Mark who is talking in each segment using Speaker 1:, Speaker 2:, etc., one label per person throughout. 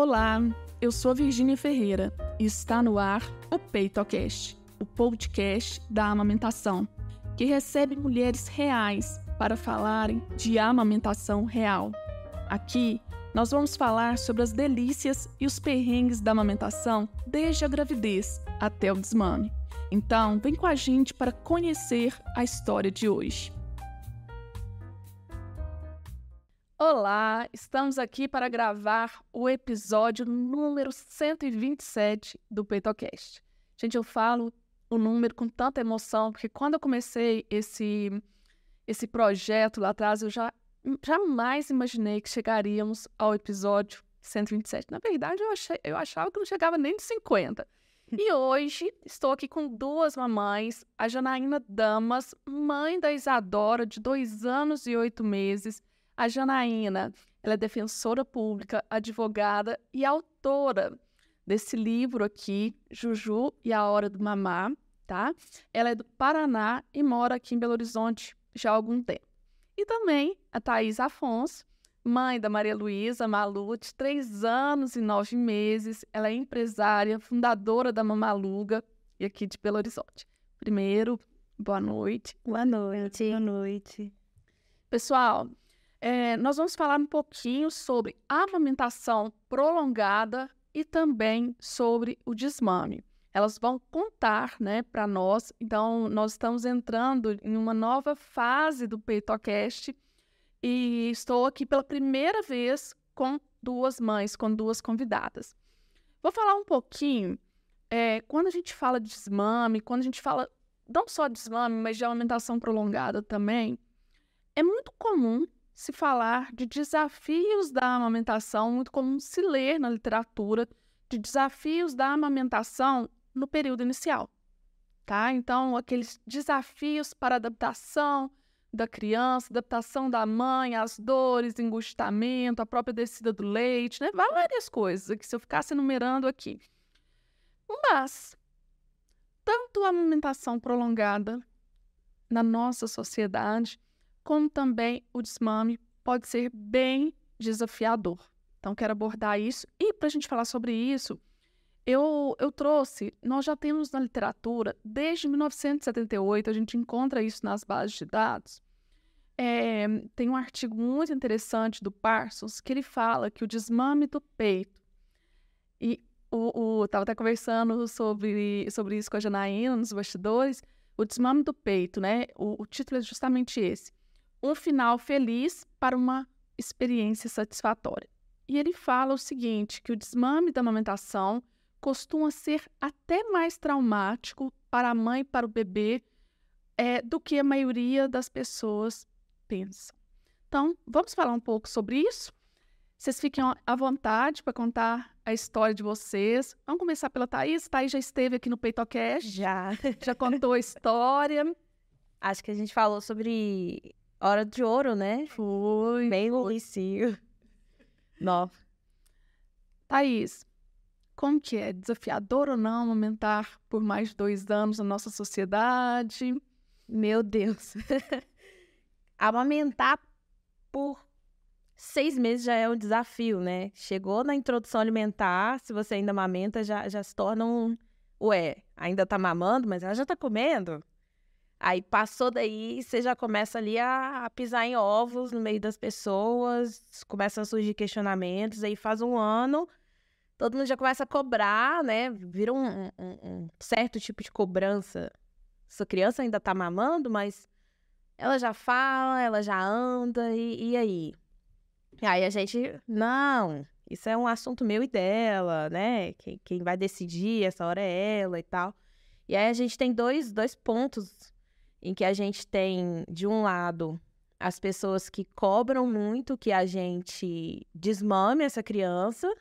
Speaker 1: Olá, eu sou Virgínia Ferreira e está no ar o PeitoCast, o podcast da amamentação, que recebe mulheres reais para falarem de amamentação real. Aqui nós vamos falar sobre as delícias e os perrengues da amamentação desde a gravidez até o desmame. Então, vem com a gente para conhecer a história de hoje. Olá, estamos aqui para gravar o episódio número 127 do PeitoCast. Gente, eu falo o número com tanta emoção, porque quando eu comecei esse, esse projeto lá atrás, eu já jamais imaginei que chegaríamos ao episódio 127. Na verdade, eu, achei, eu achava que não chegava nem de 50. E hoje estou aqui com duas mamães, a Janaína Damas, mãe da Isadora, de dois anos e oito meses, a Janaína, ela é defensora pública, advogada e autora desse livro aqui, Juju e a Hora do Mamar, tá? Ela é do Paraná e mora aqui em Belo Horizonte já há algum tempo. E também a Thais Afonso, mãe da Maria Luísa Malute, três anos e nove meses. Ela é empresária, fundadora da Mamaluga e aqui de Belo Horizonte. Primeiro, boa noite.
Speaker 2: Boa noite. Boa noite.
Speaker 1: Pessoal, é, nós vamos falar um pouquinho sobre amamentação prolongada e também sobre o desmame. Elas vão contar né, para nós, então nós estamos entrando em uma nova fase do PeitoCast e estou aqui pela primeira vez com duas mães, com duas convidadas. Vou falar um pouquinho, é, quando a gente fala de desmame, quando a gente fala não só de desmame, mas de amamentação prolongada também, é muito comum se falar de desafios da amamentação, muito comum se ler na literatura de desafios da amamentação no período inicial, tá? Então, aqueles desafios para adaptação da criança, adaptação da mãe, as dores, engustamento, a própria descida do leite, né? Várias coisas que se eu ficasse enumerando aqui. Mas, tanto a amamentação prolongada na nossa sociedade, como também o desmame pode ser bem desafiador. Então, quero abordar isso. E para a gente falar sobre isso, eu, eu trouxe, nós já temos na literatura, desde 1978, a gente encontra isso nas bases de dados. É, tem um artigo muito interessante do Parsons que ele fala que o desmame do peito, e o, estava até conversando sobre, sobre isso com a Janaína nos bastidores, o desmame do peito, né? O, o título é justamente esse um final feliz para uma experiência satisfatória. E ele fala o seguinte, que o desmame da amamentação costuma ser até mais traumático para a mãe e para o bebê é, do que a maioria das pessoas pensam. Então, vamos falar um pouco sobre isso? Vocês fiquem à vontade para contar a história de vocês. Vamos começar pela Thaís. Thaís já esteve aqui no PeitoCast.
Speaker 2: Já.
Speaker 1: Já contou a história.
Speaker 2: Acho que a gente falou sobre Hora de Ouro, né?
Speaker 1: Foi.
Speaker 2: Bem no início. Nó.
Speaker 1: Thaís, como que é? Desafiador ou não amamentar por mais de dois anos na nossa sociedade?
Speaker 2: Meu Deus. amamentar por seis meses já é um desafio, né? Chegou na introdução alimentar, se você ainda amamenta, já, já se torna um... Ué, ainda tá mamando, mas ela já tá comendo? Aí passou daí, você já começa ali a, a, pisar em ovos no meio das pessoas, começam a surgir questionamentos, aí faz um ano, todo mundo já começa a cobrar, né? Vira um, um, um certo tipo de cobrança. Sua criança ainda tá mamando, mas ela já fala, ela já anda, e, e aí? Aí a gente, não, isso é um assunto meu e dela, né? Quem, quem vai decidir essa hora é ela e tal. E aí a gente tem dois, dois pontos em que a gente tem, de um lado, as pessoas que cobram muito que a gente desmame essa criança,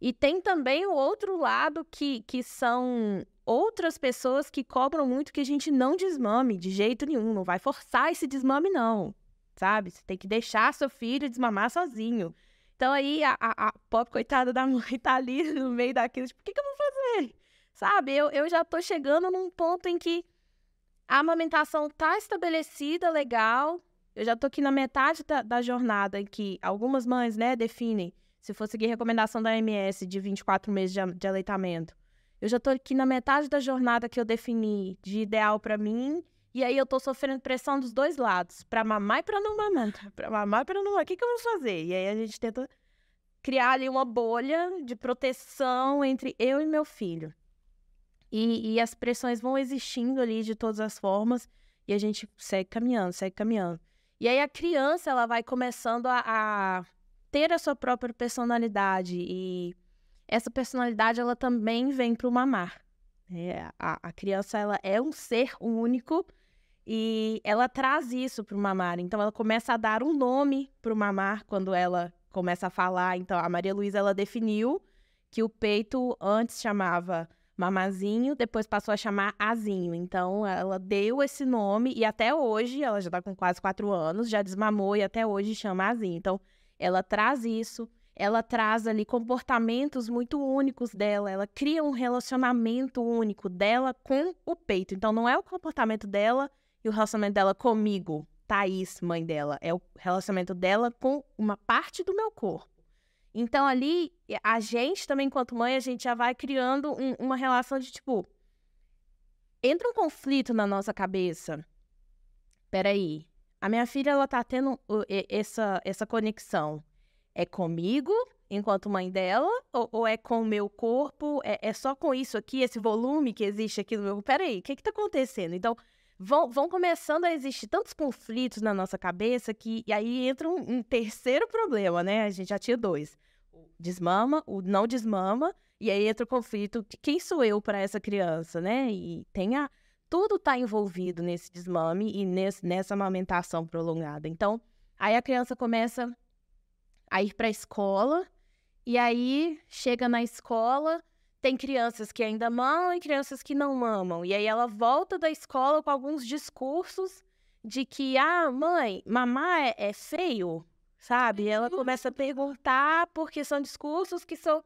Speaker 2: e tem também o outro lado que, que são outras pessoas que cobram muito que a gente não desmame de jeito nenhum, não vai forçar esse desmame, não, sabe? Você tem que deixar seu filho desmamar sozinho. Então aí a, a, a pobre coitada da mãe tá ali no meio daquilo, tipo, o que, que eu vou fazer? Sabe? Eu, eu já tô chegando num ponto em que a amamentação tá estabelecida, legal. Eu já tô aqui na metade da, da jornada em que algumas mães, né, definem se for seguir recomendação da OMS de 24 meses de, de aleitamento, eu já tô aqui na metade da jornada que eu defini de ideal para mim, e aí eu tô sofrendo pressão dos dois lados, para mamar e para não mamar, para mamar e para não mamar. O que que eu vou fazer? E aí a gente tenta criar ali uma bolha de proteção entre eu e meu filho. E, e as pressões vão existindo ali de todas as formas, e a gente segue caminhando, segue caminhando. E aí a criança, ela vai começando a, a ter a sua própria personalidade, e essa personalidade, ela também vem para o mamar. É, a, a criança, ela é um ser único, e ela traz isso para o mamar. Então, ela começa a dar um nome para o mamar quando ela começa a falar. Então, a Maria Luísa, ela definiu que o peito antes chamava mamazinho, depois passou a chamar azinho. Então, ela deu esse nome e até hoje, ela já está com quase quatro anos, já desmamou e até hoje chama azinho. Então, ela traz isso, ela traz ali comportamentos muito únicos dela, ela cria um relacionamento único dela com o peito. Então, não é o comportamento dela e o relacionamento dela comigo, Thaís, mãe dela, é o relacionamento dela com uma parte do meu corpo. Então, ali, a gente também, enquanto mãe, a gente já vai criando um, uma relação de tipo. Entra um conflito na nossa cabeça. Peraí, a minha filha, ela tá tendo essa, essa conexão. É comigo, enquanto mãe dela, ou, ou é com o meu corpo? É, é, só com isso aqui, esse volume que existe aqui no meu. Peraí, o que que tá acontecendo? Então, vão, vão começando a existir tantos conflitos na nossa cabeça que e aí entra um, um terceiro problema, né? A gente já tinha dois. O desmama, o não desmama, e aí entra o conflito de quem sou eu para essa criança, né? E tem a, tudo está envolvido nesse desmame e nesse, nessa amamentação prolongada. Então, aí a criança começa a ir para a escola, e aí chega na escola, tem crianças que ainda mamam e crianças que não mamam. E aí ela volta da escola com alguns discursos de que, ah, mãe, mamar é, é feio, sabe? E ela começa a perguntar porque são discursos que são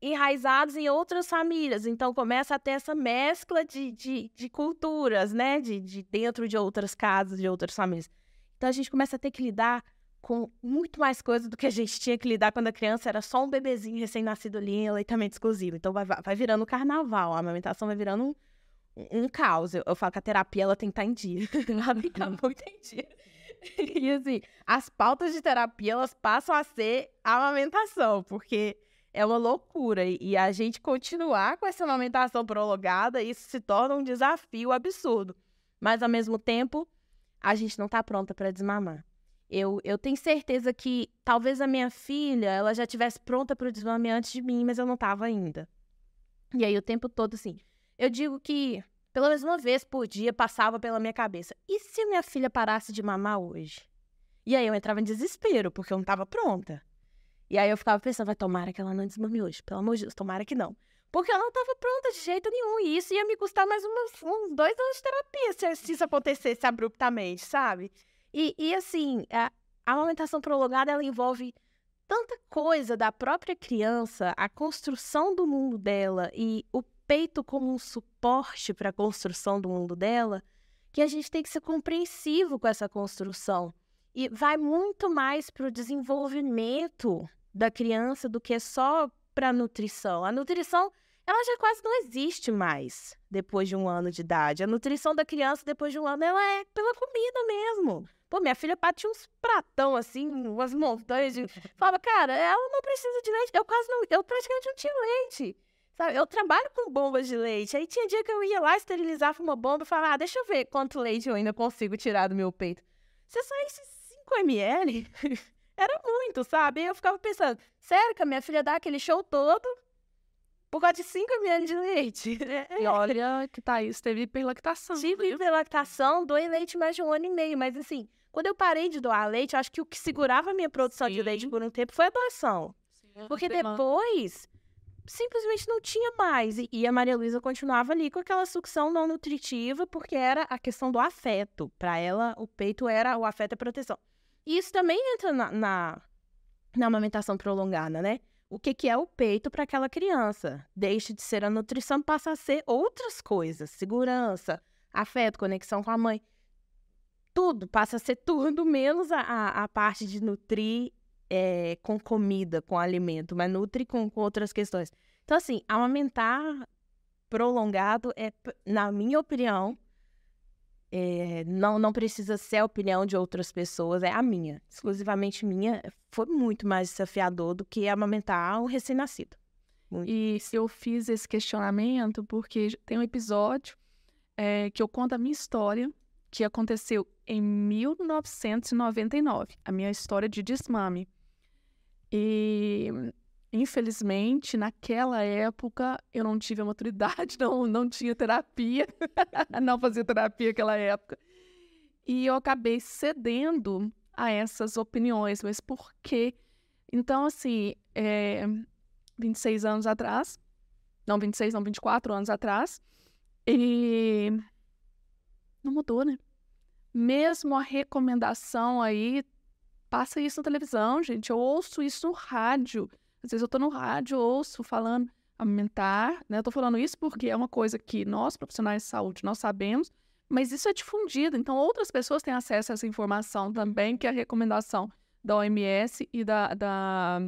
Speaker 2: enraizados em outras famílias. Então começa a ter essa mescla de, de, de culturas, né? De, de dentro de outras casas, de outras famílias. Então a gente começa a ter que lidar com muito mais coisa do que a gente tinha que lidar quando a criança era só um bebezinho recém-nascido ali em aleitamento exclusivo. Então vai, vai virando carnaval, a amamentação vai virando um, um, um caos. Eu, eu, falo que a terapia ela tem que estar tá em dia. ela tem que estar tá muito em dia. E assim, as pautas de terapia elas passam a ser a amamentação, porque é uma loucura. E, e a gente continuar com essa amamentação prolongada, isso se torna um desafio absurdo. Mas ao mesmo tempo, a gente não está pronta para desmamar. Eu, eu tenho certeza que talvez a minha filha ela já tivesse pronta para o desmame antes de mim, mas eu não estava ainda. E aí o tempo todo assim, eu digo que pelo menos uma vez por dia passava pela minha cabeça: e se minha filha parasse de mamar hoje? E aí eu entrava em desespero porque eu não estava pronta. E aí eu ficava pensando: vai tomara que ela não desmame hoje, pelo amor de Deus, tomara que não. Porque ela não estava pronta de jeito nenhum. E isso ia me custar mais umas, uns dois anos de terapia se, se isso acontecesse abruptamente, sabe? E, e assim, a, a amamentação prolongada ela envolve tanta coisa da própria criança, a construção do mundo dela e o peito como um suporte para a construção do mundo dela, que a gente tem que ser compreensivo com essa construção. E vai muito mais para o desenvolvimento da criança do que só para a nutrição. A nutrição, ela já quase não existe mais depois de um ano de idade. A nutrição da criança depois de um ano, ela é pela comida mesmo. Pô, minha filha bate uns pratão, assim, umas montanhas de... Falava, cara, ela não precisa de leite. Eu quase não... Eu praticamente não tinha leite. Sabe? Eu trabalho com bombas de leite. Aí tinha dia que eu ia lá, esterilizava uma bomba e falava, ah, deixa eu ver quanto leite eu ainda consigo tirar do meu peito. Se só esses 5 ml, era muito, sabe? Eu ficava pensando, sério que a minha filha dá aquele show todo por causa de 5 ml de leite.
Speaker 1: E olha que Thaís teve hiperlactação.
Speaker 2: Tive hiperlactação, doei leite mais de um ano e meio, mas assim, quando eu parei de doar leite, acho que o que segurava a minha produção Sim. de leite por um tempo foi a doação. Sim, Porque depois, simplesmente não tinha mais. E, a Maria Luísa continuava ali com aquela sucção não nutritiva, porque era a questão do afeto. Para ela, o peito era o afeto e a proteção. E isso também entra na, na, na amamentação prolongada, né? O que, que é o peito para aquela criança? Deixa de ser a nutrição, passa a ser outras coisas. Segurança, afeto, conexão com a mãe tudo, passa a ser tudo menos a, a, a parte de nutrir é, com comida, com alimento, mas nutre com, com outras questões. Então, assim, amamentar prolongado é, na minha opinião, é, não, não precisa ser a opinião de outras pessoas, é a minha, exclusivamente minha. Foi muito mais desafiador do que amamentar um recém-nascido.
Speaker 1: E eu fiz esse questionamento porque tem um episódio é, que eu conto a minha história, que aconteceu em 1999, a minha história de desmame. E, infelizmente, naquela época, eu não tive a maturidade, não, não tinha terapia, não fazia terapia naquela época. E eu acabei cedendo a essas opiniões, mas por quê? Então, assim, é, 26 anos atrás, não 26, não 24 anos atrás, e não mudou, né? Mesmo a recomendação aí, passa isso na televisão, gente. Eu ouço isso no rádio. Às vezes eu tô no rádio, ouço falando aumentar, né? Eu tô falando isso porque é uma coisa que nós, profissionais de saúde, nós sabemos, mas isso é difundido. Então, outras pessoas têm acesso a essa informação também, que a recomendação da OMS e da, da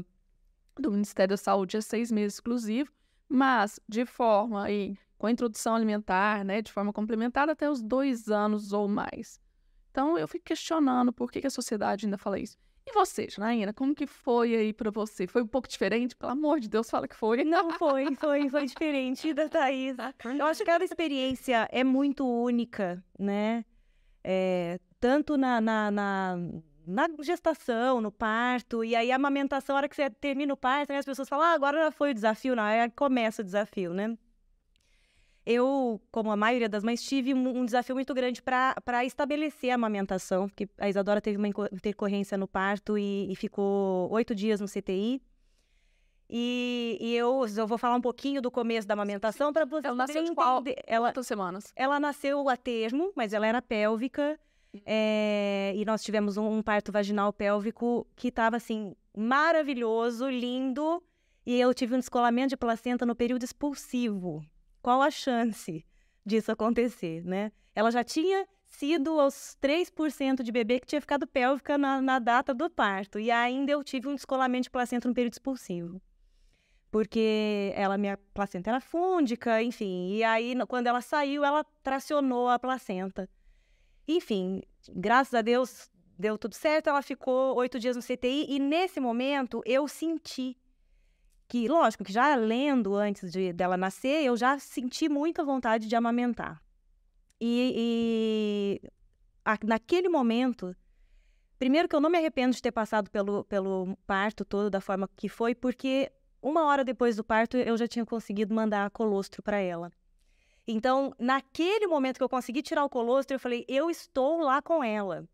Speaker 1: do Ministério da Saúde é seis meses exclusivo, mas de forma aí com a introdução alimentar, né, de forma complementar até os dois anos ou mais. Então eu fico questionando por que, que a sociedade ainda fala isso. E você, Janaína, como que foi aí para você? Foi um pouco diferente? Pelo amor de Deus, fala que foi.
Speaker 3: Não, foi, foi, foi diferente da Thaís. Eu acho que cada experiência é muito única, né? É, tanto na, na, na, na, gestação, no parto, e aí a amamentação, a hora que você termina o parto, as pessoas falam, ah, agora foi o desafio, não, aí começa o desafio, né? Eu, como a maioria das mães, tive um, desafio muito grande para estabelecer a amamentação, porque a Isadora teve uma intercorrência no parto e, e ficou oito dias no CTI. E, e, eu, eu vou falar um pouquinho do começo da amamentação para você
Speaker 1: Ela nasceu de qual, ela, quantas semanas?
Speaker 3: Ela nasceu a termo, mas ela era pélvica. É, e nós tivemos um, um parto vaginal pélvico que estava, assim, maravilhoso, lindo. E eu tive um descolamento de placenta no período expulsivo qual a chance disso acontecer, né? Ela já tinha sido aos 3% de bebê que tinha ficado pélvica na, na, data do parto. E ainda eu tive um descolamento de placenta no período expulsivo. Porque ela, minha placenta era fúndica, enfim. E aí, quando ela saiu, ela tracionou a placenta. Enfim, graças a Deus, deu tudo certo. Ela ficou oito dias no CTI. E nesse momento, eu senti que, lógico, que já lendo antes de, dela nascer, eu já senti muita vontade de amamentar. E, e a, naquele momento, primeiro que eu não me arrependo de ter passado pelo, pelo parto todo da forma que foi, porque uma hora depois do parto eu já tinha conseguido mandar colostro para ela. Então, naquele momento que eu consegui tirar o colostro, eu falei, eu estou lá com ela.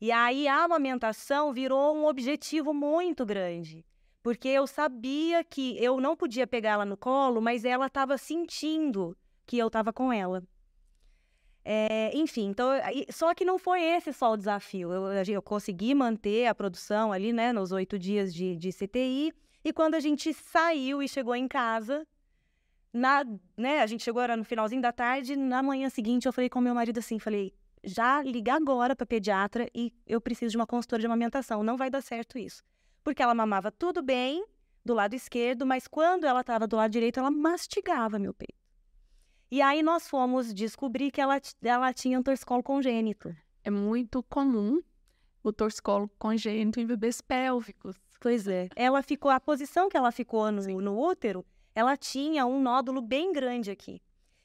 Speaker 3: E aí a amamentação virou um objetivo muito grande porque eu sabia que eu não podia pegar ela no colo, mas ela estava sentindo que eu estava com ela. É, enfim, então, só que não foi esse só o desafio. Eu, eu consegui manter a produção ali, né, nos oito dias de, de CTI. E quando a gente saiu e chegou em casa, na, né, a gente chegou era no finalzinho da tarde, na manhã seguinte eu falei com meu marido assim, falei, já liga agora para pediatra e eu preciso de uma consultora de amamentação, não vai dar certo isso porque ela mamava tudo bem do lado esquerdo, mas quando ela estava do lado direito, ela mastigava meu peito. E aí nós fomos descobrir que ela, ela tinha um torcicolo congênito.
Speaker 1: É muito comum o torcicolo congênito em bebês pélvicos.
Speaker 3: Pois é. Ela ficou, a posição que ela ficou no, no útero, ela tinha um nódulo bem grande aqui.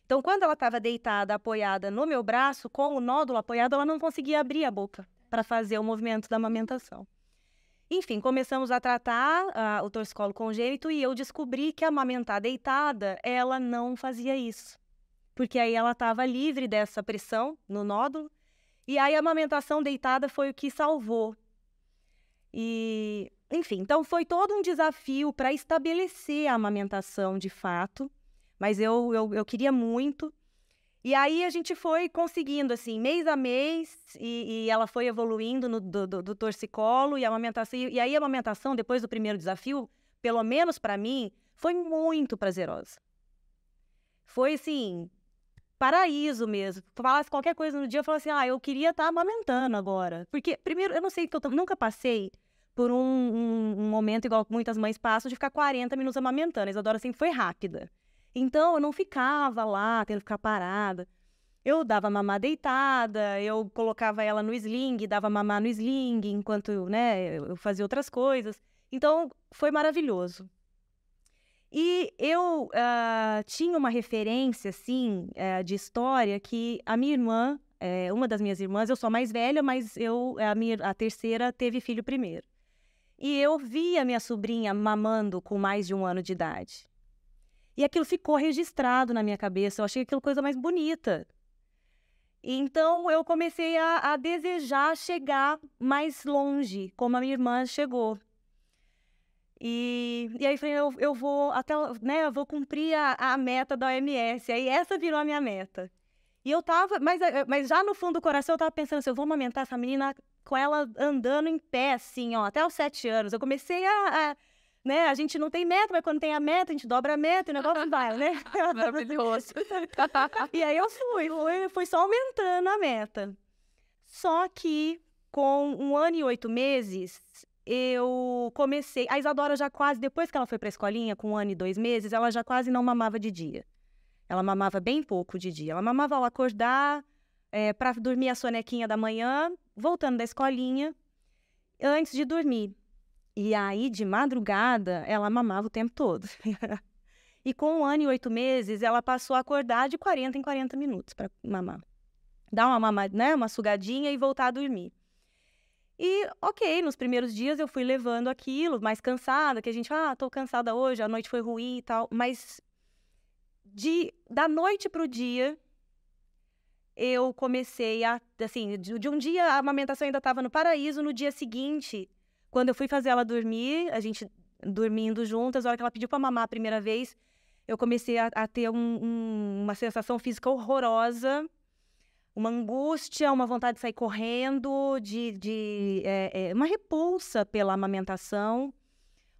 Speaker 3: Então, quando ela estava deitada, apoiada no meu braço, com o nódulo apoiado, ela não conseguia abrir a boca para fazer o movimento da amamentação. Enfim, começamos a tratar uh, o torcicolo congênito e eu descobri que amamentar deitada, ela não fazia isso. Porque aí ela estava livre dessa pressão no nódulo. E aí a amamentação deitada foi o que salvou. E, enfim, então foi todo um desafio para estabelecer a amamentação de fato. Mas eu, eu, eu queria muito. E aí a gente foi conseguindo, assim, mês a mês, e, e ela foi evoluindo no, do, do, do, torcicolo e a amamentação. E aí a amamentação, depois do primeiro desafio, pelo menos para mim, foi muito prazerosa. Foi, assim, paraíso mesmo. Falasse qualquer coisa no dia, eu falava assim, ah, eu queria estar tá amamentando agora. Porque, primeiro, eu não sei, que eu nunca passei por um, um, um, momento, igual muitas mães passam, de ficar 40 minutos amamentando. A Isadora sempre foi rápida. Então, eu não ficava lá, tendo que ficar parada. Eu dava mamar deitada, eu colocava ela no sling, dava mamar no sling, enquanto né, eu fazia outras coisas. Então, foi maravilhoso. E eu uh, tinha uma referência, assim, uh, de história que a minha irmã, uh, uma das minhas irmãs, eu sou a mais velha, mas eu, a, minha, a terceira teve filho primeiro. E eu vi a minha sobrinha mamando com mais de um ano de idade. E aquilo ficou registrado na minha cabeça. Eu achei aquilo coisa mais bonita. Então eu comecei a, a desejar chegar mais longe, como a minha irmã chegou. E, e aí falei, eu, eu vou até, né, eu vou cumprir a, a meta da OMS. Aí essa virou a minha meta. E eu tava, mas, eh, mas já no fundo do coração eu tava pensando assim, eu vou amamentar essa menina com ela andando em pé, assim, ó, até os sete anos. Eu comecei a, a né, a gente não tem meta, mas quando tem a meta, a gente dobra a meta e o negócio vai, né?
Speaker 1: Maravilhoso.
Speaker 3: e aí eu fui, fui, fui só aumentando a meta. Só que com um ano e oito meses, eu comecei. A Isadora já quase, depois que ela foi para a escolinha, com um ano e dois meses, ela já quase não mamava de dia. Ela mamava bem pouco de dia. Ela mamava ao acordar, é, para dormir a sonequinha da manhã, voltando da escolinha, antes de dormir. E aí, de madrugada, ela mamava o tempo todo. e com um ano e oito meses, ela passou a acordar de 40 em 40 minutos para mamar. Dar uma mamada, né, uma sugadinha e voltar a dormir. E, ok, nos primeiros dias eu fui levando aquilo, mais cansada, que a gente, ah, tô cansada hoje, a noite foi ruim e tal. Mas de da noite pro dia, eu comecei a, assim, de, de um dia a amamentação ainda estava no paraíso, no dia seguinte, quando eu fui fazer ela dormir, a gente dormindo juntas, a hora que ela pediu para mamar a primeira vez, eu comecei a, a ter um, um, uma sensação física horrorosa uma angústia, uma vontade de sair correndo, de, de é, é, uma repulsa pela amamentação,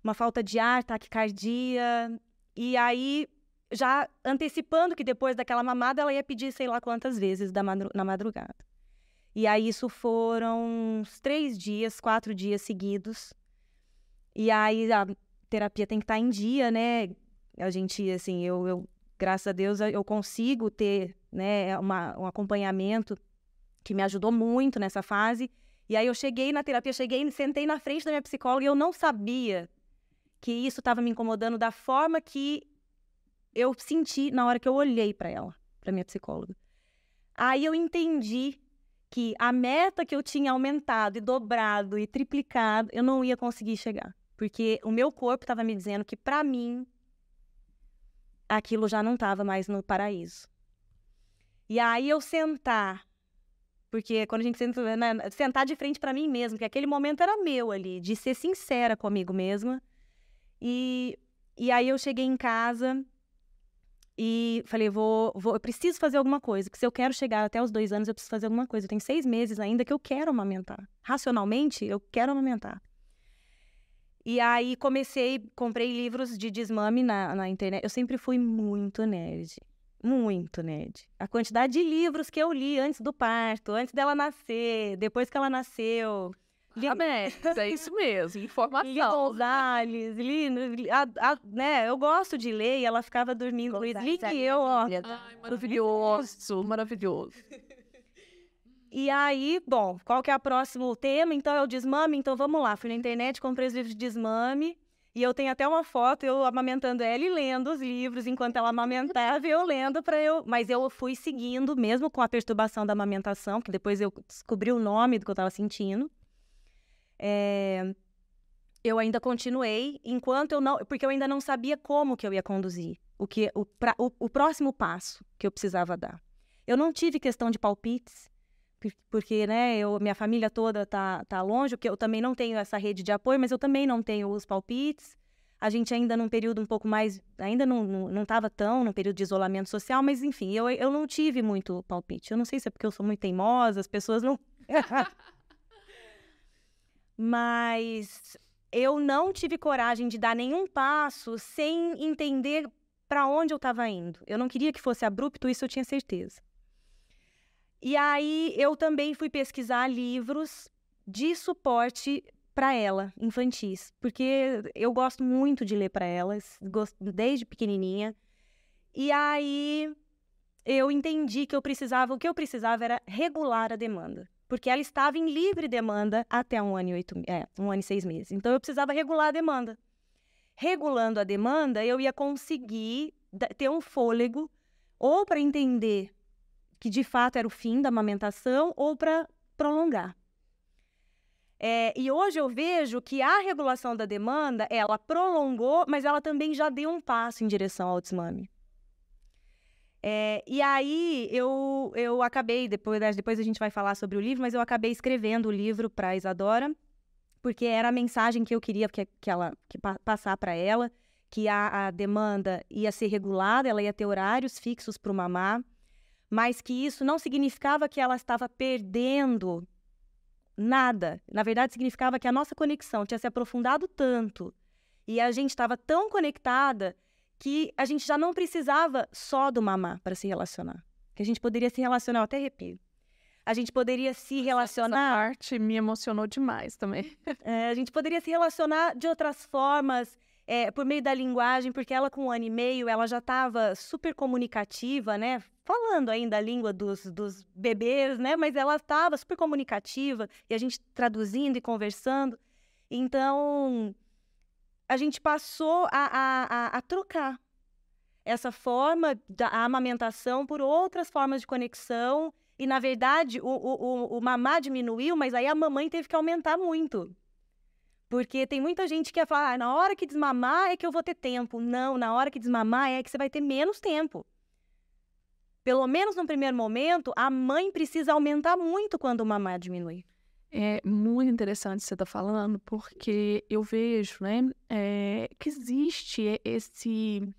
Speaker 3: uma falta de ar, taquicardia. E aí, já antecipando que depois daquela mamada ela ia pedir sei lá quantas vezes madru na madrugada. E aí, isso foram uns três dias, quatro dias seguidos. E aí, a terapia tem que estar em dia, né? A gente, assim, eu, eu graças a Deus, eu consigo ter né, uma, um acompanhamento que me ajudou muito nessa fase. E aí eu cheguei na terapia, cheguei, sentei na frente da minha psicóloga e eu não sabia que isso estava me incomodando da forma que eu senti na hora que eu olhei para ela, para minha psicóloga. Aí eu entendi que a meta que eu tinha aumentado e dobrado e triplicado, eu não ia conseguir chegar, porque o meu corpo estava me dizendo que para mim aquilo já não estava mais no paraíso. E aí eu sentar, porque quando a gente senta, né, sentar de frente para mim mesmo, que aquele momento era meu ali, de ser sincera comigo mesma. E, e aí eu cheguei em casa e falei, vou, vou, eu preciso fazer alguma coisa, que se eu quero chegar até os dois anos, eu preciso fazer alguma coisa. Eu tenho seis meses ainda que eu quero amamentar. Racionalmente, eu quero amamentar. E aí comecei, comprei livros de desmame na, na internet. Eu sempre fui muito nerd. Muito nerd. A quantidade de livros que eu li antes do parto, antes dela nascer, depois que ela nasceu.
Speaker 1: Li... é isso mesmo, informação. Li
Speaker 3: Gonzalez, li, li a, a, né, eu gosto de ler e ela ficava dormindo. Li que é eu, ó. Ai,
Speaker 1: maravilhoso, maravilhoso.
Speaker 3: E aí, bom, qual que é o próximo tema? Então é o desmame, então vamos lá. Fui na internet, comprei os livros de desmame. E eu tenho até uma foto, eu amamentando ela e lendo os livros enquanto ela amamentava, eu lendo para eu. Mas eu fui seguindo, mesmo com a perturbação da amamentação, que depois eu descobri o nome do que eu estava sentindo. É... Eu ainda continuei, enquanto eu não. Porque eu ainda não sabia como que eu ia conduzir, o, que, o, pra, o, o próximo passo que eu precisava dar. Eu não tive questão de palpites, porque né, eu, minha família toda tá, tá longe, porque eu também não tenho essa rede de apoio, mas eu também não tenho os palpites. A gente ainda num período um pouco mais, ainda não estava tão no período de isolamento social, mas enfim, eu, eu não tive muito palpite. Eu não sei se é porque eu sou muito teimosa, as pessoas não. mas eu não tive coragem de dar nenhum passo sem entender para onde eu estava indo. Eu não queria que fosse abrupto, isso eu tinha certeza. E aí eu também fui pesquisar livros de suporte para ela, infantis, porque eu gosto muito de ler para elas, desde pequenininha. E aí eu entendi que eu precisava, o que eu precisava era regular a demanda, porque ela estava em livre demanda até um ano e oito, é, um ano e seis meses. Então eu precisava regular a demanda. Regulando a demanda, eu ia conseguir ter um fôlego ou para entender que de fato era o fim da amamentação ou para prolongar. É, e hoje eu vejo que a regulação da demanda, ela prolongou, mas ela também já deu um passo em direção ao desmame. É, e aí eu, eu acabei, depois, depois a gente vai falar sobre o livro, mas eu acabei escrevendo o livro para Isadora, porque era a mensagem que eu queria que, que ela que passar para ela, que a, a demanda ia ser regulada, ela ia ter horários fixos para o mamar, mas que isso não significava que ela estava perdendo nada. Na verdade, significava que a nossa conexão tinha se aprofundado tanto e a gente estava tão conectada que a gente já não precisava só do mamá para se relacionar. Que a gente poderia se relacionar, até arrepio. A gente poderia se relacionar.
Speaker 1: Essa parte me emocionou demais também.
Speaker 3: É, a gente poderia se relacionar de outras formas, é, por meio da linguagem, porque ela, com um ano e meio, ela já estava super comunicativa, né? Falando ainda a língua dos, dos bebês, né? Mas ela estava super comunicativa e a gente traduzindo e conversando. Então, a gente passou a, a, a, a trocar essa forma da amamentação por outras formas de conexão. E, na verdade, o, o, o, mamá diminuiu, mas aí a mamãe teve que aumentar muito. Porque tem muita gente que quer falar, ah, na hora que desmamar é que eu vou ter tempo. Não, na hora que desmamar é que você vai ter menos tempo. Pelo menos no primeiro momento, a mãe precisa aumentar muito quando o mamar diminui.
Speaker 1: É muito interessante você estar tá falando, porque eu vejo né, é, que existe esse,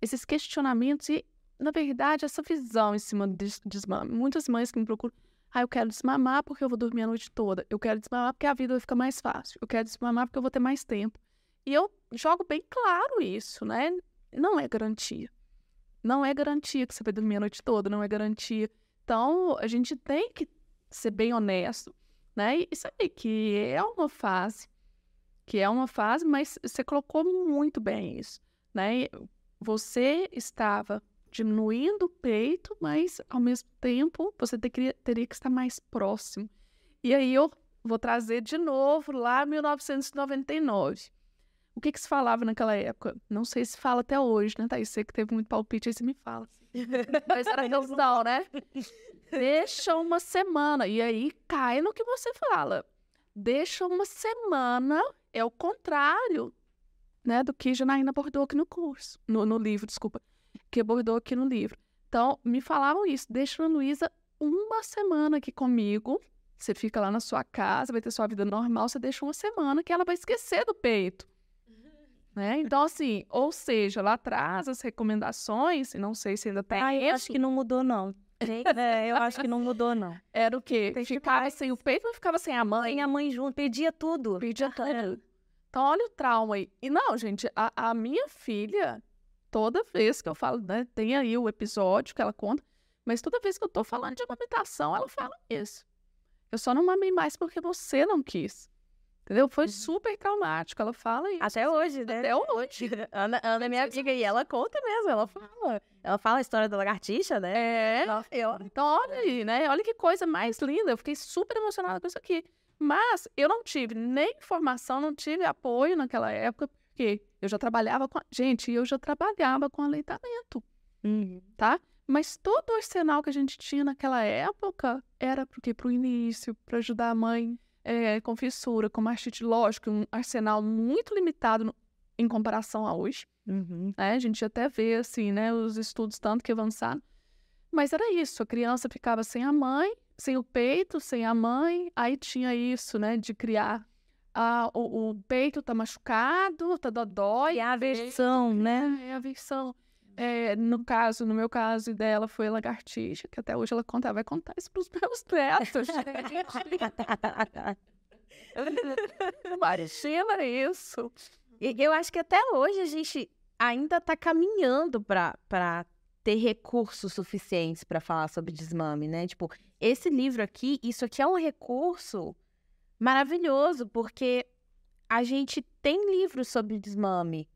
Speaker 1: esses questionamentos e, na verdade, essa visão em cima do desmame. Muitas mães que me procuram, ah, eu quero desmamar porque eu vou dormir a noite toda. Eu quero desmamar porque a vida vai ficar mais fácil. Eu quero desmamar porque eu vou ter mais tempo. E eu jogo bem claro isso, né? Não é garantia. Não é garantia que você vai dormir a noite toda, não é garantia. Então, a gente tem que ser bem honesto, né? E saber que é uma fase, que é uma fase, mas você colocou muito bem isso, né? Você estava diminuindo o peito, mas ao mesmo tempo você teria, teria que estar mais próximo. E aí eu vou trazer de novo lá 1999. O que, que se falava naquela época? Não sei se fala até hoje, né, Thaís? Você que teve muito palpite, aí você me fala. Mas era questão, né? Deixa uma semana. E aí cai no que você fala. Deixa uma semana é o contrário, né, do que Janaína abordou aqui no curso, no, no livro, desculpa que abordou aqui no livro. Então, me falavam isso. Deixa a Luísa uma semana aqui comigo. Você fica lá na sua casa, vai ter sua vida normal. Você deixa uma semana que ela vai esquecer do peito. Né? Então, assim, ou seja, lá atrás as recomendações, e não sei se ainda tem.
Speaker 3: Ah, eu acho que não mudou, não. É, eu acho que não mudou, não.
Speaker 1: Era o quê? Tem ficava sem o peito ou ficava sem a mãe?
Speaker 3: Sem a mãe junto, perdia tudo.
Speaker 1: Perdia tudo. Então, olha o trauma aí. E não, gente, a, a minha filha, toda vez que eu falo, né? Tem aí o episódio que ela conta, mas toda vez que eu tô falando de amamentação, ela fala isso. Eu só não mamei mais porque você não quis. Entendeu? Foi uhum. super traumático. Ela fala isso.
Speaker 3: Até hoje, né?
Speaker 1: Até hoje.
Speaker 3: Ana, Ana é minha amiga e ela conta mesmo. Ela fala. Ela fala a história da lagartixa, né?
Speaker 1: É. eu... Então, olha aí, né? Olha que coisa mais linda. Eu fiquei super emocionada com isso aqui. Mas eu não tive nem informação, não tive apoio naquela época quê? Eu já trabalhava com. Gente, eu já trabalhava com aleitamento. Uhum. Tá? Mas todo o arsenal que a gente tinha naquela época era porque para o início, para ajudar a mãe é, com fissura, com mastite, lógico, um arsenal muito limitado no, em comparação a hoje. Uhum. É, a gente até vê assim, né, os estudos tanto que avançaram. Mas era isso, a criança ficava sem a mãe, sem o peito, sem a mãe, aí tinha isso, né, de criar ah, o, o, peito tá machucado, tá dodói.
Speaker 3: É a aversão, né?
Speaker 1: É, é a aversão. É, no caso, no meu caso e dela foi lagartixa, que até hoje ela conta, vai contar isso pros meus netos. Imagina isso.
Speaker 2: Eu acho que até hoje a gente ainda está caminhando para ter recursos suficientes para falar sobre desmame, né? Tipo, esse livro aqui, isso aqui é um recurso maravilhoso, porque a gente tem livros sobre desmame,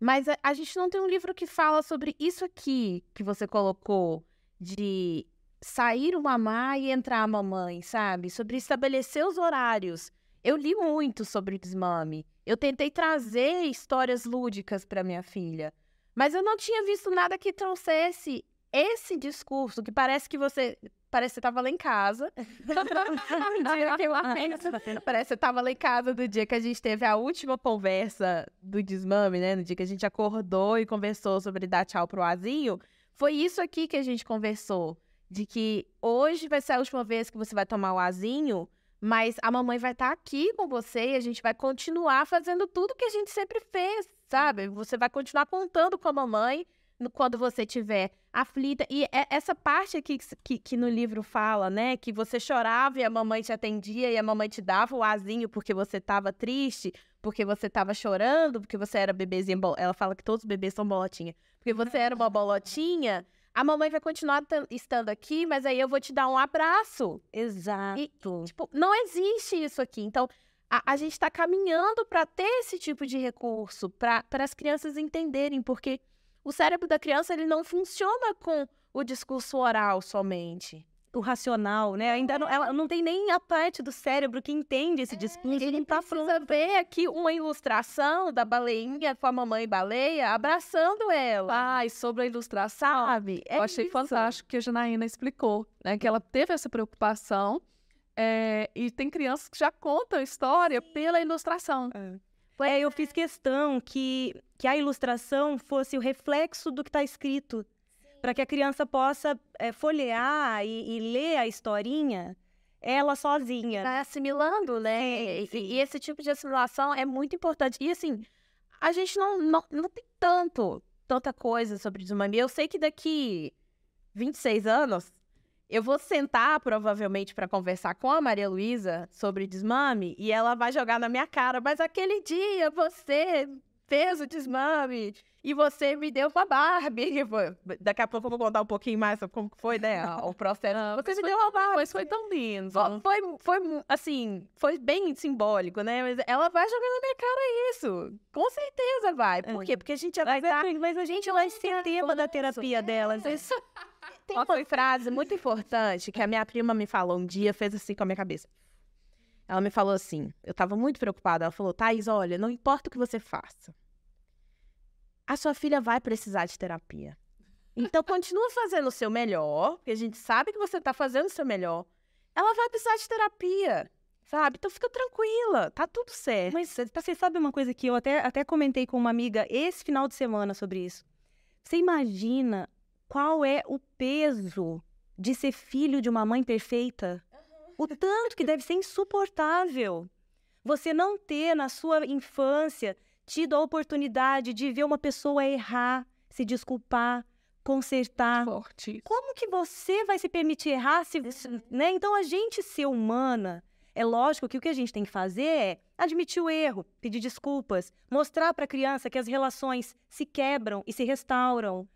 Speaker 2: mas a, a gente não tem um livro que fala sobre isso aqui que você colocou, de sair o mamar e entrar a mamãe, sabe? Sobre estabelecer os horários. Eu li muito sobre desmame. Eu tentei trazer histórias lúdicas para minha filha, mas eu não tinha visto nada que trouxesse esse discurso que parece que você parece que você estava lá em casa. parece que você estava lá em casa do dia que a gente teve a última conversa do desmame, né? No dia que a gente acordou e conversou sobre dar tchau pro Azinho. Foi isso aqui que a gente conversou. De que hoje vai ser a última vez que você vai tomar o azinho, mas a mamãe vai estar tá aqui com você e a gente vai continuar fazendo tudo que a gente sempre fez, sabe? Você vai continuar contando com a mamãe quando você tiver aflita. E é essa parte aqui que, que, no livro fala, né? Que você chorava e a mamãe te atendia e a mamãe te dava o azinho porque você estava triste, porque você estava chorando, porque você era bebezinha. Ela fala que todos os bebês são bolotinha. Porque você era uma bolotinha. A mamãe vai continuar estando aqui, mas aí eu vou te dar um abraço.
Speaker 3: Exato. E,
Speaker 2: tipo, não existe isso aqui. Então, a, a gente está caminhando para ter esse tipo de recurso, para as crianças entenderem, porque o cérebro da criança ele não funciona com o discurso oral somente.
Speaker 3: O racional, né? Ainda não, ela não tem nem a parte do cérebro que entende esse é, discurso.
Speaker 2: Ele tá precisa ver aqui uma ilustração da baleinha com a mamãe baleia abraçando ela.
Speaker 1: Ah, e sobre a ilustração, sabe? É eu achei isso. fantástico que a Janaína explicou, né? Que ela teve essa preocupação é, e tem crianças que já contam a história pela ilustração.
Speaker 3: É. É, eu fiz questão que, que a ilustração fosse o reflexo do que está escrito, para que a criança possa é, folhear e, e, ler a historinha ela sozinha.
Speaker 2: Vai assimilando, né? E, e, esse tipo de assimilação é muito importante. E assim, a gente não, não, não tem tanto, tanta coisa sobre desmamia. Eu sei que daqui 26 anos eu vou sentar, provavelmente, para conversar com a Maria Luísa sobre desmame e ela vai jogar na minha cara, mas aquele dia você fez o desmame e você me deu uma Barbie. Daqui a pouco eu vou contar um pouquinho mais sobre como foi, né, o processo.
Speaker 1: Ah, você me deu uma Barbie. Mas foi tão lindo.
Speaker 2: Foi, foi, assim, foi bem simbólico, né? Mas ela vai jogar na minha cara isso. Com certeza vai. Por é. quê? Porque a gente já vai estar...
Speaker 3: Mas a gente vai ser tema da terapia delas.
Speaker 2: Isso. Tem uma frase muito importante que a minha prima me falou um dia, fez assim com a minha cabeça. Ela me falou assim, eu tava muito preocupada. Ela falou, Thais, olha, não importa o que você faça. A sua filha vai precisar de terapia. Então, continua fazendo o seu melhor, porque a gente sabe que você tá fazendo o seu melhor. Ela vai precisar de terapia, sabe? Então, fica tranquila, tá tudo certo.
Speaker 3: Mas você sabe uma coisa que eu até, até comentei com uma amiga esse final de semana sobre isso. Você imagina qual é o peso de ser filho de uma mãe perfeita? O tanto que deve ser insuportável. Você não ter na sua infância tido a oportunidade de ver uma pessoa errar, se desculpar, consertar.
Speaker 1: Forte.
Speaker 3: Como que você vai se permitir errar se, né? Então a gente ser humana, é lógico que o que a gente tem que fazer é admitir o erro, pedir desculpas, mostrar para a criança que as relações se quebram e se restauram,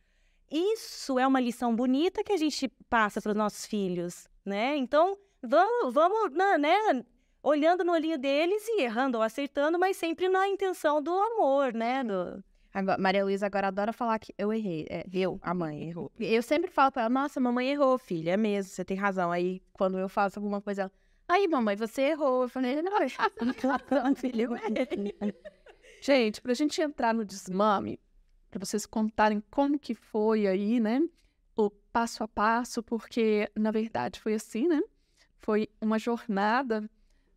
Speaker 3: isso é uma lição bonita que a gente passa para os nossos filhos, né? Então, vamos, vamos né, né, olhando no olhinho deles e errando ou acertando, mas sempre na intenção do amor, né? Do...
Speaker 2: Agora, Maria Luísa agora adora falar que eu errei. É, eu, a mãe, errou. Eu sempre falo para ela, nossa, mamãe errou, filha, é mesmo, você tem razão. Aí, quando eu faço alguma coisa, ela, aí, mamãe, você errou. Eu falei, não, filha, eu errei.
Speaker 1: Gente, pra gente entrar no desmame, para vocês contarem como que foi aí, né? O passo a passo, porque na verdade foi assim, né? Foi uma jornada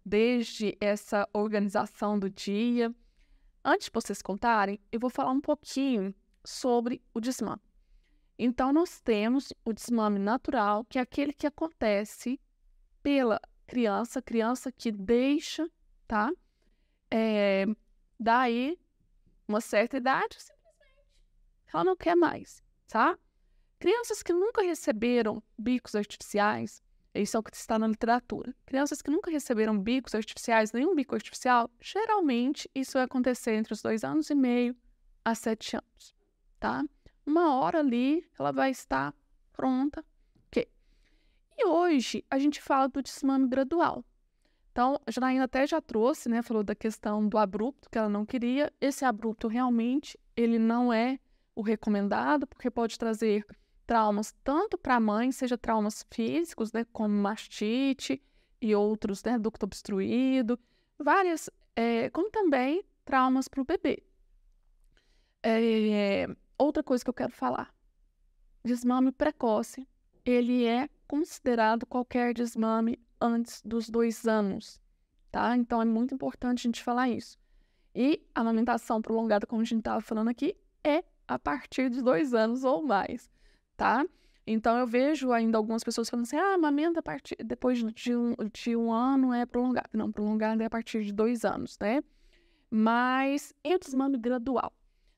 Speaker 1: desde essa organização do dia. Antes de vocês contarem, eu vou falar um pouquinho sobre o desmame. Então, nós temos o desmame natural, que é aquele que acontece pela criança, criança que deixa, tá? É, daí, uma certa idade, ela não quer mais, tá? Crianças que nunca receberam bicos artificiais, isso é o que está na literatura. Crianças que nunca receberam bicos artificiais, nenhum bico artificial, geralmente isso vai acontecer entre os dois anos e meio a sete anos, tá? Uma hora ali ela vai estar pronta. Ok. E hoje a gente fala do desmame gradual. Então, a Janaína até já trouxe, né? Falou da questão do abrupto, que ela não queria. Esse abrupto realmente, ele não é o recomendado, porque pode trazer traumas tanto para a mãe, seja traumas físicos, né? Como mastite e outros, né? Ducto obstruído, várias, é, como também traumas para o bebê. É, outra coisa que eu quero falar. Desmame precoce, ele é considerado qualquer desmame antes dos dois anos, tá? Então é muito importante a gente falar isso. E a amamentação prolongada, como a gente estava falando aqui, é a partir de dois anos ou mais, tá? Então eu vejo ainda algumas pessoas falando assim: ah, amamenta a partir, depois de um, de um ano é prolongado. Não, prolongado é a partir de dois anos, né? Mas e o desmame gradual?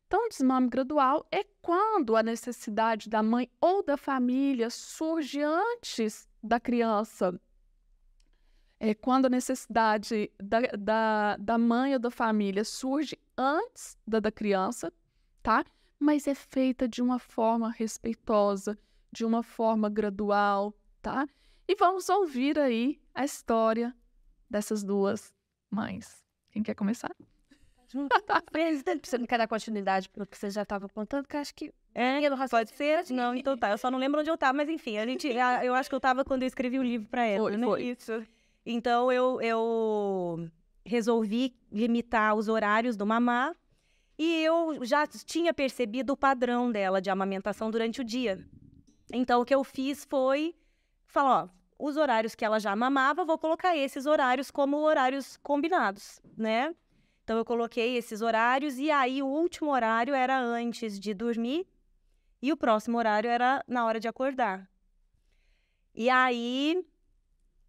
Speaker 1: Então, o desmame gradual é quando a necessidade da mãe ou da família surge antes da criança é, quando a necessidade da, da, da mãe ou da família surge antes da da criança, tá? Mas é feita de uma forma respeitosa, de uma forma gradual, tá? E vamos ouvir aí a história dessas duas mães. Quem quer começar?
Speaker 3: Você não quer dar continuidade para o que você já estava contando, que acho que.
Speaker 2: É, pode ser?
Speaker 3: Não, então tá. Eu só não lembro onde eu estava, mas enfim, a gente, eu acho que eu estava quando eu escrevi o livro para ela,
Speaker 1: foi,
Speaker 3: né?
Speaker 1: Foi.
Speaker 3: Isso. Então eu, eu resolvi limitar os horários do mamá e eu já tinha percebido o padrão dela de amamentação durante o dia. Então o que eu fiz foi falar, ó, os horários que ela já mamava, vou colocar esses horários como horários combinados, né? Então eu coloquei esses horários e aí o último horário era antes de dormir e o próximo horário era na hora de acordar. E aí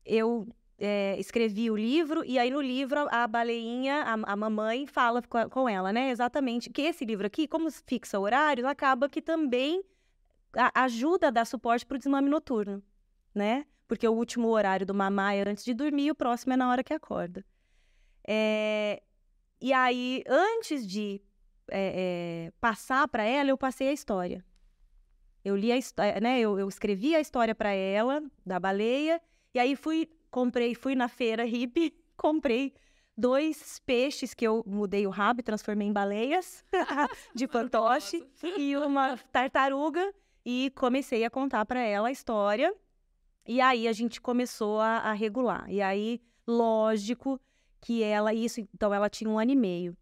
Speaker 3: eu é, escrevi o livro, e aí no livro a baleinha, a, a mamãe, fala com, com, ela, né? Exatamente. Que esse livro aqui, como fixa horários, acaba que também a, ajuda a dar suporte para o desmame noturno, né? Porque o último horário do mamá é antes de dormir e o próximo é na hora que acorda. É, e aí, antes de é, é passar para ela, eu passei a história. Eu li a história, né? Eu, eu escrevi a história para ela, da baleia, e aí fui comprei, fui na feira hippie, comprei dois peixes que eu mudei o rabo e transformei em baleias de fantoche e uma tartaruga e comecei a contar para ela a história. E aí a gente começou a, a, regular. E aí, lógico que ela, isso, então ela tinha um ano e meio.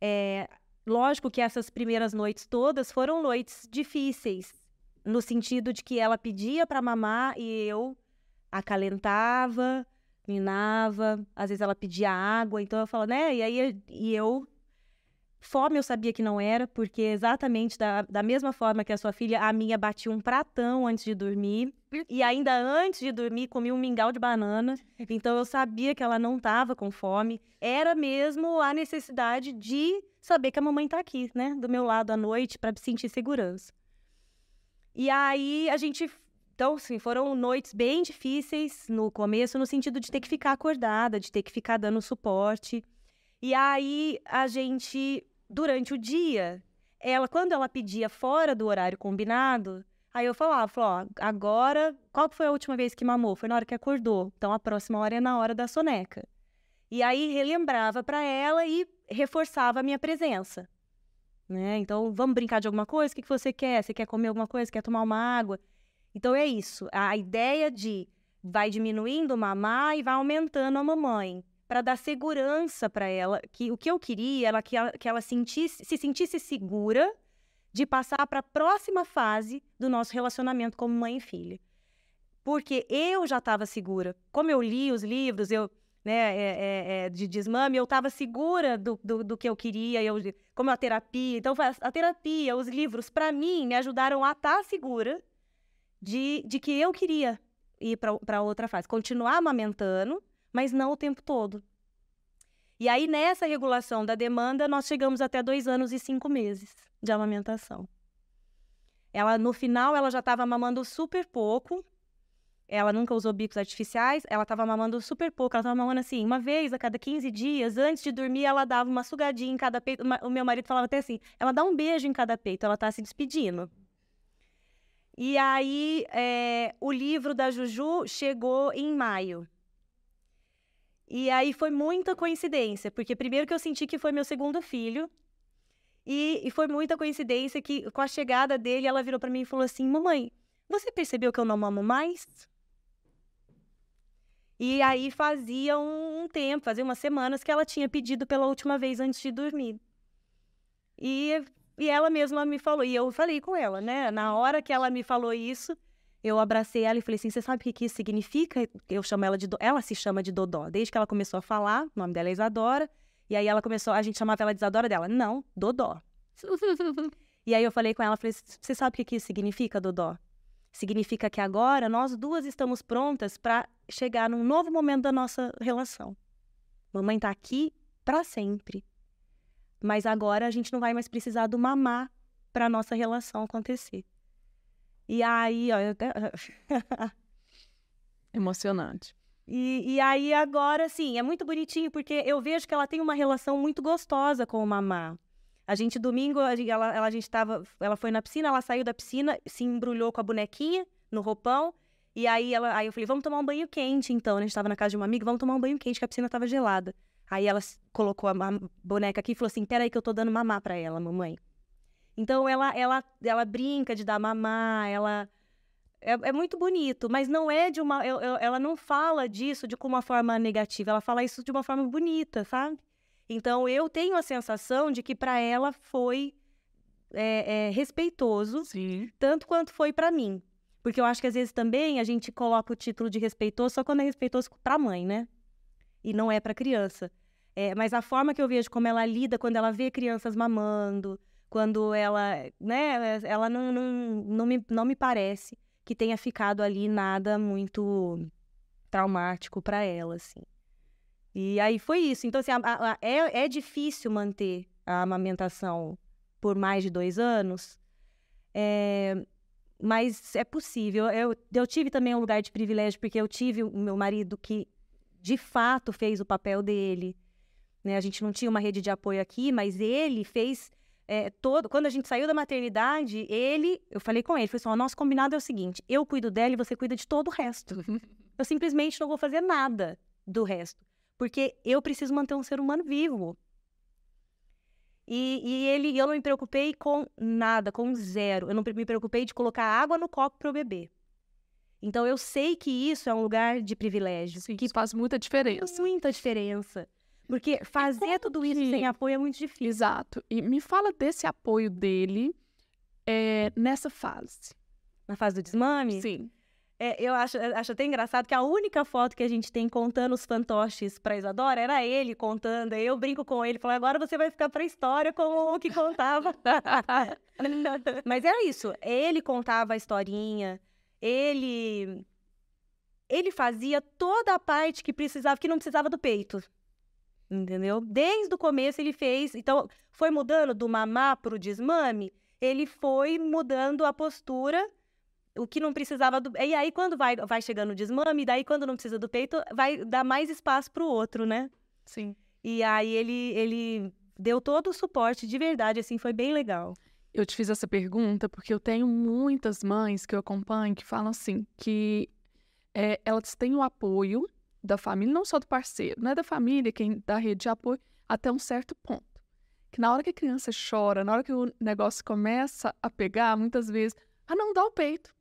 Speaker 3: É, lógico que essas primeiras noites todas foram noites difíceis, no sentido de que ela pedia para mamar e eu acalentava, minava, às vezes ela pedia água, então eu falo, né? E aí e eu fome eu sabia que não era, porque exatamente da, da mesma forma que a sua filha, a minha batia um pratão antes de dormir. E ainda antes de dormir, comia um mingau de banana. Então eu sabia que ela não estava com fome. Era mesmo a necessidade de saber que a mamãe está aqui, né? Do meu lado à noite, para sentir segurança. E aí a gente então, sim, foram noites bem difíceis no começo, no sentido de ter que ficar acordada, de ter que ficar dando suporte. E aí, a gente, durante o dia, ela, quando ela pedia fora do horário combinado, aí eu falava, falou, ó, agora, qual foi a última vez que mamou? Foi na hora que acordou. Então, a próxima hora é na hora da soneca. E aí, relembrava para ela e reforçava a minha presença. Né? Então, vamos brincar de alguma coisa? O que você quer? Você quer comer alguma coisa? Quer tomar uma água? Então é isso, a ideia de vai diminuindo o mamar e vai aumentando a mamãe, para dar segurança para ela, que o que eu queria era que ela, que ela sentisse, se sentisse segura de passar para a próxima fase do nosso relacionamento como mãe e filha. Porque eu já estava segura. Como eu li os livros, eu, né, é, é, é, de desmame, eu estava segura do, do, do, que eu queria, eu, como a terapia. Então, a terapia, os livros, para mim, me ajudaram a estar tá segura de, de que eu queria ir para outra fase, continuar amamentando, mas não o tempo todo. E aí, nessa regulação da demanda, nós chegamos até dois anos e cinco meses de amamentação. Ela, no final, ela já estava mamando super pouco. Ela nunca usou bicos artificiais. Ela estava mamando super pouco. Ela estava mamando assim, uma vez a cada 15 dias. Antes de dormir, ela dava uma sugadinha em cada peito. O meu marido falava até assim: ela dá um beijo em cada peito. Ela está se despedindo. E aí, é, o livro da Juju chegou em maio. E aí foi muita coincidência, porque primeiro que eu senti que foi meu segundo filho, e, e foi muita coincidência que com a chegada dele, ela virou para mim e falou assim: Mamãe, você percebeu que eu não mamo mais? E aí fazia um, um tempo, fazia umas semanas que ela tinha pedido pela última vez antes de dormir. E, e ela mesma me falou, e eu falei com ela, né? Na hora que ela me falou isso, eu abracei ela e falei assim: você sabe o que, que isso significa? Eu chamo ela de. Ela se chama de Dodó. Desde que ela começou a falar, o nome dela é Isadora. E aí ela começou, a gente chamava ela de Isadora dela. Não, Dodó. e aí eu falei com ela, falei: você sabe o que, que isso significa, Dodó? Significa que agora nós duas estamos prontas para chegar num novo momento da nossa relação. Mamãe tá aqui para sempre. Mas agora a gente não vai mais precisar do mamá para nossa relação acontecer. E aí, ó, eu até...
Speaker 1: Emocionante.
Speaker 3: E, e aí agora, sim, é muito bonitinho, porque eu vejo que ela tem uma relação muito gostosa com o mamá. A gente, domingo, a gente, ela, ela, a gente tava, ela foi na piscina, ela saiu da piscina, se embrulhou com a bonequinha no roupão, e aí, ela, aí eu falei, vamos tomar um banho quente, então. Né? A gente tava na casa de uma amiga, vamos tomar um banho quente, que a piscina tava gelada. Aí ela colocou a boneca aqui e falou assim, peraí que eu tô dando mamar pra ela, mamãe. Então ela, ela, ela brinca de dar mamar, ela é, é muito bonito, mas não é de uma, ela não fala disso de uma forma negativa, ela fala isso de uma forma bonita, sabe? Então eu tenho a sensação de que para ela foi é, é, respeitoso,
Speaker 1: Sim.
Speaker 3: tanto quanto foi para mim, porque eu acho que às vezes também a gente coloca o título de respeitoso só quando é respeitoso para a mãe, né? E não é para criança. É, mas a forma que eu vejo como ela lida quando ela vê crianças mamando, quando ela, né, ela não, não, não, me, não me parece que tenha ficado ali nada muito traumático para ela, assim. E aí foi isso. Então, assim, a, a, é, é difícil manter a amamentação por mais de dois anos, é, mas é possível. Eu, eu tive também um lugar de privilégio, porque eu tive o meu marido que, de fato, fez o papel dele. Né? A gente não tinha uma rede de apoio aqui, mas ele fez é, todo, quando a gente saiu da maternidade, ele, eu falei com ele, falei assim, o nosso combinado é o seguinte, eu cuido dela e você cuida de todo o resto. eu simplesmente não vou fazer nada do resto, porque eu preciso manter um ser humano vivo. E, e ele, eu não me preocupei com nada, com zero. Eu não me preocupei de colocar água no copo para eu beber. Então eu sei que isso é um lugar de privilégio.
Speaker 1: Sim,
Speaker 3: que
Speaker 1: faz muita diferença.
Speaker 3: Muita diferença. Porque fazer tudo isso que... sem apoio é muito difícil.
Speaker 1: Exato. E me fala desse apoio dele é, nessa fase.
Speaker 3: Na fase do desmame?
Speaker 1: Sim.
Speaker 3: É, eu acho, acho até engraçado que a única foto que a gente tem contando os fantoches pra Isadora era ele contando. Aí eu brinco com ele, falo, agora você vai ficar pra história como o que contava. Mas era isso. Ele contava a historinha, ele. Ele fazia toda a parte que precisava, que não precisava do peito entendeu? Desde o começo ele fez, então foi mudando do mamar para o desmame, ele foi mudando a postura, o que não precisava do, e aí quando vai vai chegando o desmame, daí quando não precisa do peito, vai dar mais espaço para o outro, né?
Speaker 1: Sim.
Speaker 3: E aí ele ele deu todo o suporte de verdade, assim, foi bem legal.
Speaker 1: Eu te fiz essa pergunta porque eu tenho muitas mães que eu acompanho que falam assim que é, elas têm o apoio da família, não só do parceiro, não é da família, quem dá rede de apoio, até um certo ponto. Que na hora que a criança chora, na hora que o negócio começa a pegar, muitas vezes, ah, não dá o peito.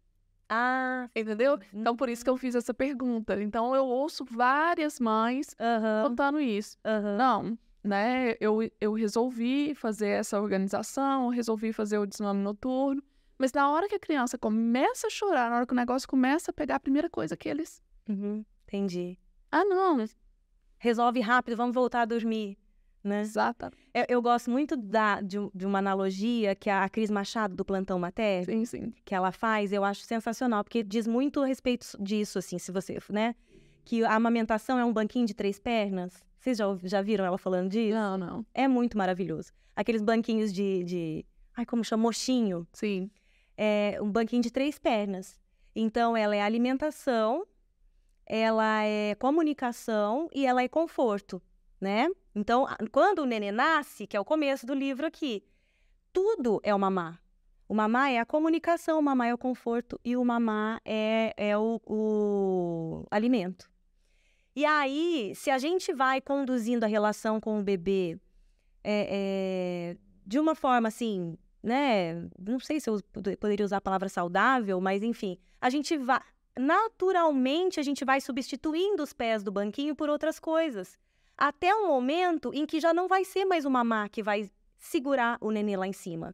Speaker 3: Ah,
Speaker 1: entendeu? Então, por isso que eu fiz essa pergunta. Então, eu ouço várias mães
Speaker 3: uhum.
Speaker 1: contando isso.
Speaker 3: Uhum.
Speaker 1: Não, né? Eu, eu resolvi fazer essa organização, resolvi fazer o desmame noturno. Mas na hora que a criança começa a chorar, na hora que o negócio começa a pegar, a primeira coisa que eles.
Speaker 3: Uhum. Entendi.
Speaker 1: Ah, não.
Speaker 3: Resolve rápido, vamos voltar a dormir. Né?
Speaker 1: Exato.
Speaker 3: Eu, eu, gosto muito da, de, de, uma analogia que a Cris Machado, do Plantão Materno,
Speaker 1: sim, sim.
Speaker 3: que ela faz, eu acho sensacional, porque diz muito a respeito disso, assim, se você, né? Que a amamentação é um banquinho de três pernas. Vocês já, já viram ela falando disso?
Speaker 1: Não, não.
Speaker 3: É muito maravilhoso. Aqueles banquinhos de. de ai, como chama? Mochinho.
Speaker 1: Sim.
Speaker 3: É um banquinho de três pernas. Então, ela é alimentação, ela é comunicação e ela é conforto, né? Então, quando o nenê nasce, que é o começo do livro aqui, tudo é o mamá. O mamá é a comunicação, o mamá é o conforto e o mamá é, é o, o alimento. E aí, se a gente vai conduzindo a relação com o bebê é, é, de uma forma assim, né? Não sei se eu poderia usar a palavra saudável, mas enfim, a gente vai. Naturalmente, a gente vai substituindo os pés do banquinho por outras coisas. Até um momento em que já não vai ser mais o mamá que vai segurar o nenê lá em cima.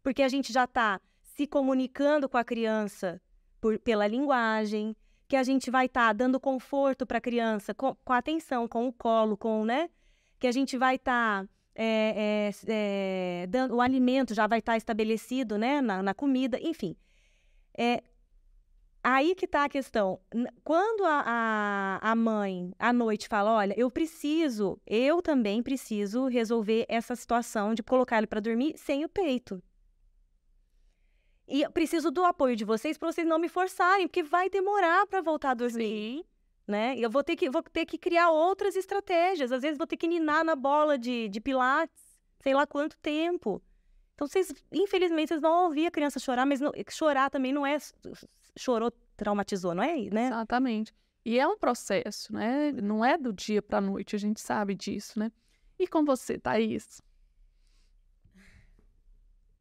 Speaker 3: Porque a gente já está se comunicando com a criança por, pela linguagem, que a gente vai estar tá dando conforto para a criança, com, com atenção, com o colo, com, né? Que a gente vai estar tá, é, é, é, dando, o alimento já vai estar tá estabelecido, né? Na, na comida, enfim. É, aí que está a questão. Quando a, a, a mãe, à noite, fala: Olha, eu preciso, eu também preciso resolver essa situação de colocar ele para dormir sem o peito. E eu preciso do apoio de vocês para vocês não me forçarem, porque vai demorar para voltar a dormir. Sim. Né? Eu vou ter, que, vou ter que criar outras estratégias. Às vezes vou ter que ninar na bola de, de pilates, sei lá quanto tempo. Então, vocês, infelizmente, vocês vão ouvir a criança chorar, mas não, chorar também não é. Chorou, traumatizou, não é? Né?
Speaker 1: Exatamente. E é um processo, né? Não é do dia para a noite, a gente sabe disso, né? E com você, Thaís?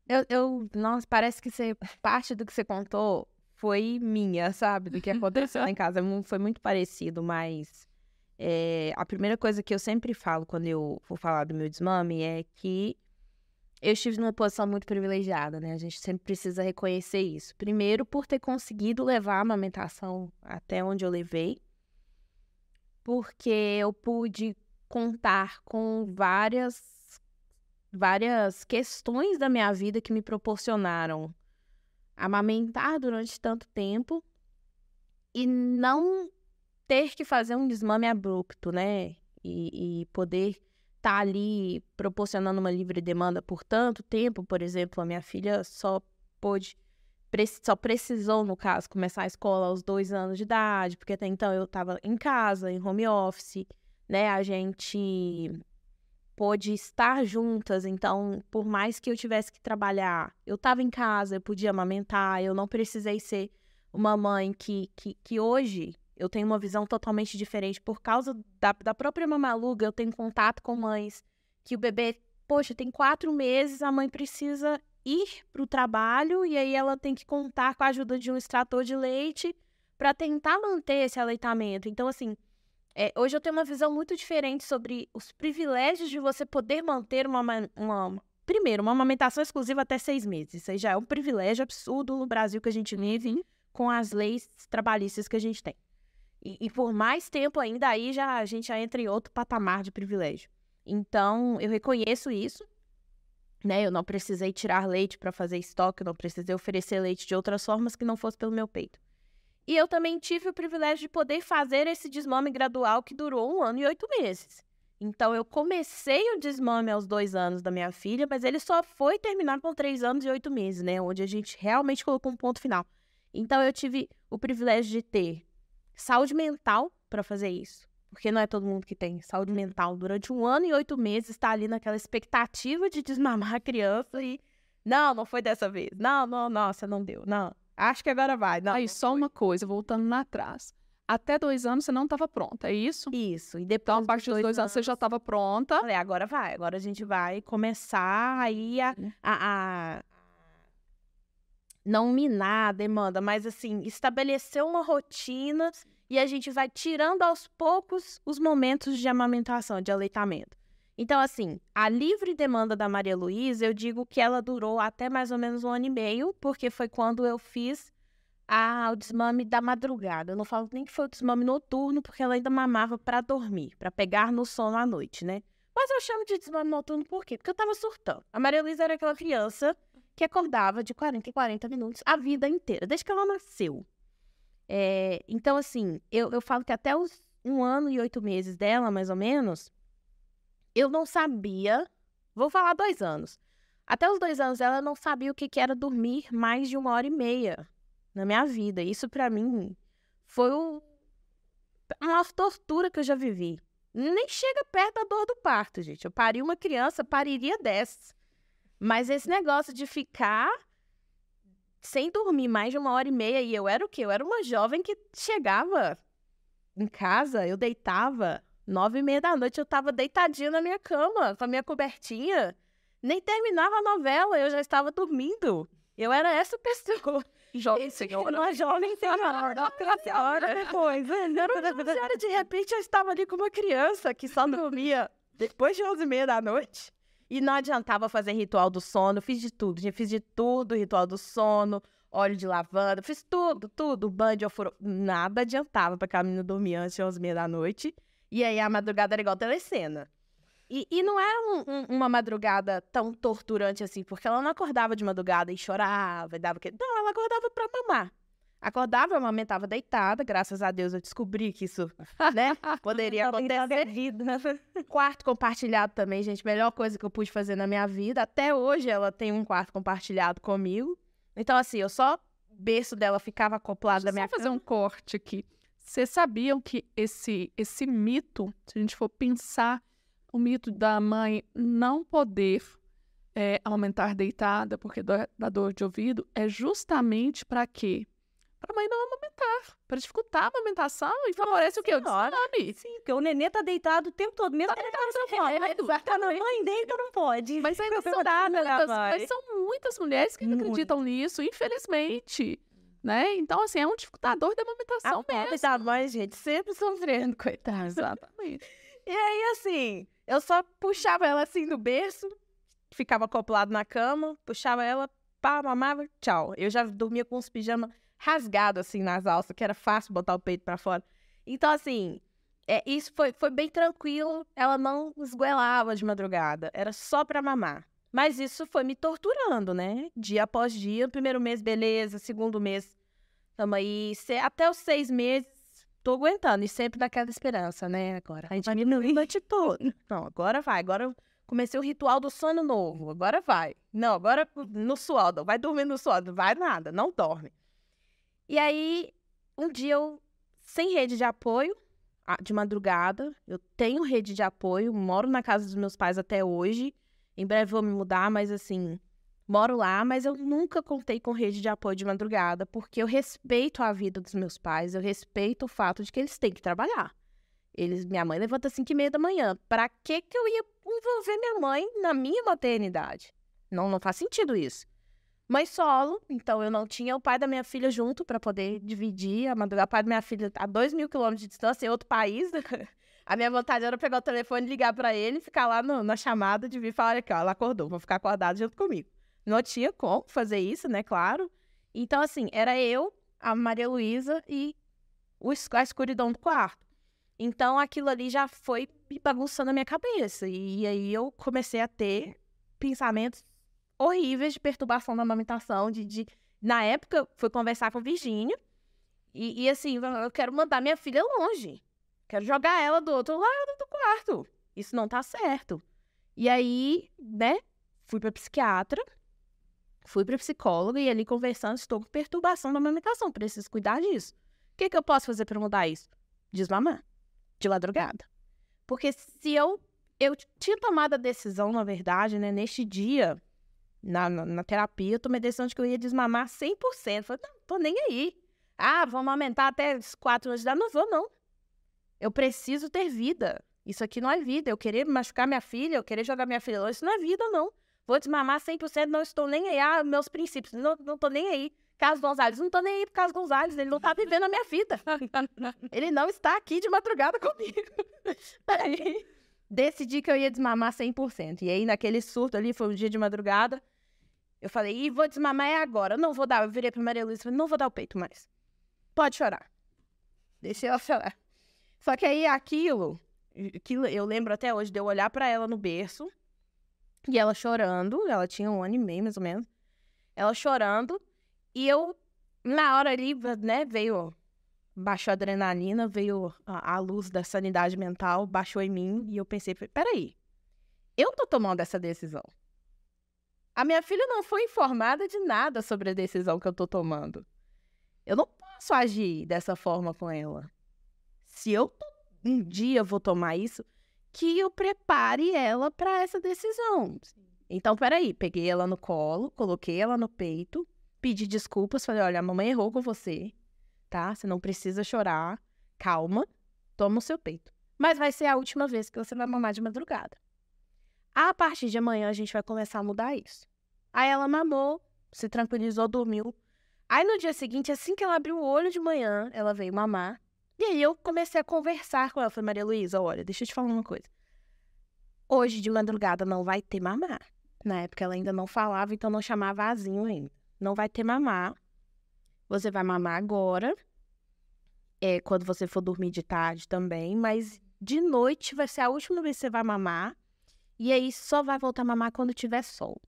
Speaker 2: Eu, eu, nossa, parece que você, parte do que você contou foi minha, sabe? Do que aconteceu lá em casa. Foi muito parecido, mas é, a primeira coisa que eu sempre falo quando eu vou falar do meu desmame é que eu estive numa posição muito privilegiada, né? A gente sempre precisa reconhecer isso. Primeiro, por ter conseguido levar a amamentação até onde eu levei, porque eu pude contar com várias várias questões da minha vida que me proporcionaram amamentar durante tanto tempo e não ter que fazer um desmame abrupto, né? E, e poder estar tá ali proporcionando uma livre demanda por tanto tempo. Por exemplo, a minha filha só pôde, só precisou, no caso, começar a escola aos dois anos de idade, porque até então eu estava em casa, em home office, né? A gente pôde estar juntas. Então, por mais que eu tivesse que trabalhar, eu estava em casa, eu podia amamentar, eu não precisei ser uma mãe que, que, que hoje eu tenho uma visão totalmente diferente. Por causa da, da própria mamaluga, eu tenho contato com mães que o bebê, poxa, tem quatro meses, a mãe precisa ir para o trabalho e aí ela tem que contar com a ajuda de um extrator de leite para tentar manter esse aleitamento. Então, assim, é, hoje eu tenho uma visão muito diferente sobre os privilégios de você poder manter uma, uma, primeiro, uma amamentação exclusiva até seis meses. Isso aí já é um privilégio absurdo no Brasil que a gente vive com as leis trabalhistas que a gente tem. E, e, por mais tempo ainda, aí já a gente já entra em outro patamar de privilégio. Então, eu reconheço isso. Né? Eu não precisei tirar leite para fazer estoque, eu não precisei oferecer leite de outras formas que não fosse pelo meu peito. E eu também tive o privilégio de poder fazer esse desmame gradual que durou um ano e oito meses. Então, eu comecei o desmame aos dois anos da minha filha, mas ele só foi terminar com três anos e oito meses, né? Onde a gente realmente colocou um ponto final. Então, eu tive o privilégio de ter saúde mental para fazer isso. Porque não é todo mundo que tem saúde mental. Durante um ano e oito meses, está ali naquela expectativa de desmamar a criança e. Não, não foi dessa vez. Não, não, nossa, não deu. Não. Acho que agora vai. Não,
Speaker 1: Aí,
Speaker 2: não
Speaker 1: só
Speaker 2: foi.
Speaker 1: uma coisa, voltando lá atrás. Até dois anos você não estava pronta, é isso?
Speaker 2: Isso. E
Speaker 1: depois então, a partir dos dois, anos, você já estava pronta.
Speaker 2: Falei, agora vai. Agora a gente vai começar aí a,
Speaker 1: Uhum.
Speaker 2: a, a não minar a demanda, mas assim, estabelecer uma rotina e a gente vai tirando aos poucos os momentos de amamentação, de aleitamento. Então, assim, a livre demanda da Maria Luísa, eu digo que ela durou até mais ou menos um ano e meio, porque foi quando eu fiz a, o desmame da madrugada. Eu não falo nem que foi o desmame noturno, porque ela ainda mamava para dormir, para pegar no sono à noite, né? Mas eu chamo de desmame noturno por quê? Porque eu tava surtando. A Maria Luísa era aquela criança que acordava de 40 em 40 minutos a vida inteira, desde que ela nasceu. É, então, assim, eu, eu falo que até os um ano e oito meses dela, mais ou menos, eu não sabia. Vou falar dois anos. Até os dois anos ela não sabia o que, era dormir mais de uma hora e meia na minha vida. Isso para mim foi a maior tortura que eu já vivi. Nem chega perto da dor do parto, gente. Eu pari uma criança, pariria dessas. Mas esse negócio de ficar sem dormir mais de uma hora e meia, e eu era o quê? Eu era uma jovem que chegava em casa, eu deitava nove e meia da noite, eu tava deitadinha na minha cama, com a minha cobertinha. Nem terminava a novela, eu já estava dormindo. Eu era essa pessoa.
Speaker 1: Jovem senhora.
Speaker 2: Uma jovem senhora. senhora depois. Era uma senhora, de repente eu estava ali com uma criança que só dormia depois de onze e meia da noite. E não adiantava fazer ritual do sono. Fiz de tudo, gente. Fiz de tudo, ritual do sono, óleo de lavanda. Fiz tudo, tudo. Banho de ofuro. Nada adiantava pra aquela menina dormir antes de onze e meia da noite. E aí a madrugada era igual telecena. E, e não era um- um- uma madrugada tão torturante assim, porque ela não acordava de madrugada e chorava e dava que. Não, ela acordava pra mamar. Acordava, eu amamentava deitada, graças a Deus eu descobri que isso, né, poderia acontecer. Quarto compartilhado também, gente, melhor coisa que eu pude fazer na minha vida. Até hoje ela tem um quarto compartilhado comigo. Então, assim, eu só o berço dela ficava acoplado
Speaker 1: Deixa
Speaker 2: da minha
Speaker 1: só fazer um corte aqui. Vocês sabiam que esse, esse mito, se a gente for pensar, o mito da mãe não poder é, aumentar deitada porque dó- dá dor de ouvido é justamente para quê? Para a mãe não amamentar, para dificultar a amamentação e favorece o quê? O
Speaker 2: Senhora.
Speaker 1: desmame.
Speaker 3: Sim, porque o nenê tá deitado o tempo todo, mesmo que ele tá no sofá.
Speaker 2: É,
Speaker 3: a mãe deita, não pode.
Speaker 1: Mas ainda são muitas, mas são muitas mulheres que não
Speaker 3: Muito.
Speaker 1: acreditam nisso, infelizmente. Né? Então, assim, é um dificultador da amamentação
Speaker 2: A
Speaker 1: mesmo.
Speaker 2: pobre da mãe, gente, sempre sofrendo, coitada.
Speaker 1: Exatamente.
Speaker 2: E aí, assim, eu só puxava ela assim do berço, ficava acoplado na cama, puxava ela, pá, mamava, tchau. Eu já dormia com os pijamas rasgados, assim, nas alças, que era fácil botar o peito pra fora. Então, assim, é, isso foi, foi bem tranquilo. Ela não esguelava de madrugada, era só pra mamar. Mas isso foi me torturando, né? Dia após dia. Primeiro mês, beleza. Segundo mês, tamo aí. Até os seis meses, tô aguentando. E sempre naquela esperança, né? Agora. A gente diminui a noite toda. Não, agora vai. Agora eu comecei o ritual do sono novo. Agora vai. Não, agora no. Não vai dormir no. Não vai nada. Não dorme. E aí, um dia eu, sem rede de apoio, de madrugada, eu tenho rede de apoio, moro na casa dos meus pais até hoje. Em breve vou me mudar, mas assim, moro lá, mas eu nunca contei com rede de apoio de madrugada, porque eu respeito a vida dos meus pais, eu respeito o fato de que eles têm que trabalhar. Eles, minha mãe levanta às 5 e meia da manhã. Pra que que eu ia envolver minha mãe na minha maternidade? Não, não faz sentido isso. Mãe solo, então eu não tinha o pai da minha filha junto pra poder dividir a madrugada. O pai da minha filha a dois mil quilômetros de distância, em outro país. A minha vontade era pegar o telefone, ligar pra ele, ficar lá no- na chamada de vir falar, aqui, ela acordou, vou ficar acordada junto comigo. Não tinha como fazer isso, né, claro. Então, assim, era eu, a Maria Luísa e o a escuridão do quarto. Então, aquilo ali já foi bagunçando a minha cabeça. E aí eu comecei a ter pensamentos horríveis de perturbação da amamentação, de, de... Na época, fui conversar com Virgínia. E, e assim, eu quero mandar minha filha longe. Quero jogar ela do outro lado do quarto. Isso não tá certo. E aí, né, fui pra psiquiatra, fui pra psicóloga e ali conversando, estou com perturbação da amamentação, preciso cuidar disso. O que, que eu posso fazer pra mudar isso? Desmamar. De madrugada. Porque se eu. Eu tinha tomado a decisão, na verdade, né, neste dia, na, na, na terapia, eu tomei a decisão de que eu ia desmamar 100%. Falei, não, tô nem aí. Ah, vamos aumentar até os quatro anos de idade. Não vou, não. Eu preciso ter vida. Isso aqui não é vida. Eu querer machucar minha filha, eu querer jogar minha filha longe, isso não é vida, não. Vou desmamar 100%, não estou nem aí. Ah, meus princípios, não, não tô nem aí. Carlos Gonzalez, não tô nem aí pro Carlos Gonzalez, ele não tá vivendo a minha vida. Ele não está aqui de madrugada comigo. Aí, decidi que eu ia desmamar 100%. E aí, naquele surto ali, foi um dia de madrugada, eu falei, e vou desmamar é agora. Eu não vou dar, eu virei pra Maria Luísa e falei, não vou dar o peito mais. Pode chorar. Deixa ela chorar. Só que aí, aquilo, aquilo eu lembro até hoje de eu olhar pra ela no berço, e ela chorando, ela tinha um ano e meio, mais ou menos. Ela chorando, e eu, na hora ali, né, veio baixou a adrenalina, veio a, a luz da sanidade mental, baixou em mim e eu pensei, peraí, eu tô tomando essa decisão. A minha filha não foi informada de nada sobre a decisão que eu tô tomando. Eu não posso agir dessa forma com ela. Se eu um dia vou tomar isso, que eu prepare ela para essa decisão. Então, peraí, peguei ela no colo, coloquei ela no peito, pedi desculpas, falei, olha, a mamãe errou com você tá? Você não precisa chorar. Calma. toma o seu peito. Mas vai ser a última vez que você vai mamar de madrugada. A partir de amanhã a gente vai começar a mudar isso. Aí ela mamou, se tranquilizou, dormiu. Aí no dia seguinte, assim que ela abriu o olho de manhã, ela veio mamar. E aí eu comecei a conversar com ela. Falei, Maria Luísa, olha, deixa eu te falar uma coisa. Hoje de madrugada não vai ter mamar. Na época ela ainda não falava, então não chamava azinho ainda. Não vai ter mamar. Você vai mamar agora. É quando você for dormir de tarde também, mas de noite vai ser a última vez que você vai mamar. E aí só vai voltar a mamar quando tiver sol.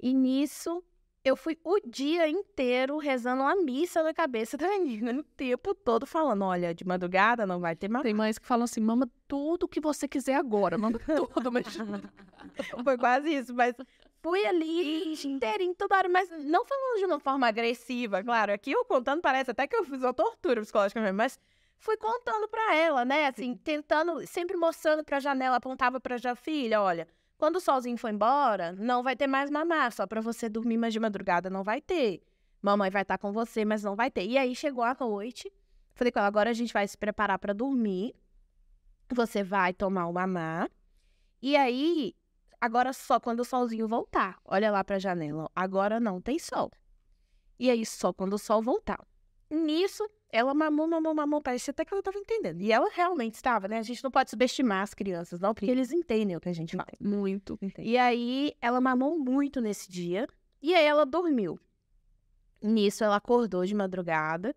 Speaker 2: E nisso eu fui o dia inteiro rezando uma missa na cabeça da menina, o tempo todo falando: olha, de madrugada não vai ter mamar.
Speaker 1: Tem mães que falam assim: mama tudo que você quiser agora, mama tudo, mas
Speaker 2: Foi quase isso, mas fui ali inteirinho toda hora, mas não falando de uma forma agressiva, claro. Aqui eu contando parece até que eu fiz uma tortura psicológica mesmo, mas fui contando pra ela, né? Assim, tentando, sempre mostrando pra janela, apontava pra já filha, olha, quando o solzinho for embora, não vai ter mais mamar, só pra você dormir mais de madrugada não vai ter. Mamãe vai estar com você, mas não vai ter. E aí chegou a noite, falei com ela, agora a gente vai se preparar pra dormir. Você vai tomar o mamar. E aí, agora só quando o solzinho voltar. Olha lá pra janela, agora não tem sol. E aí só quando o sol voltar. Nisso, ela mamou, mamou, mamou, parecia até que ela estava entendendo. E ela realmente estava, né? A gente não pode subestimar as crianças, não, porque eles entendem o que a gente fala.
Speaker 1: muito.
Speaker 2: E aí, ela mamou muito nesse dia. E aí, ela dormiu. Nisso, ela acordou de madrugada.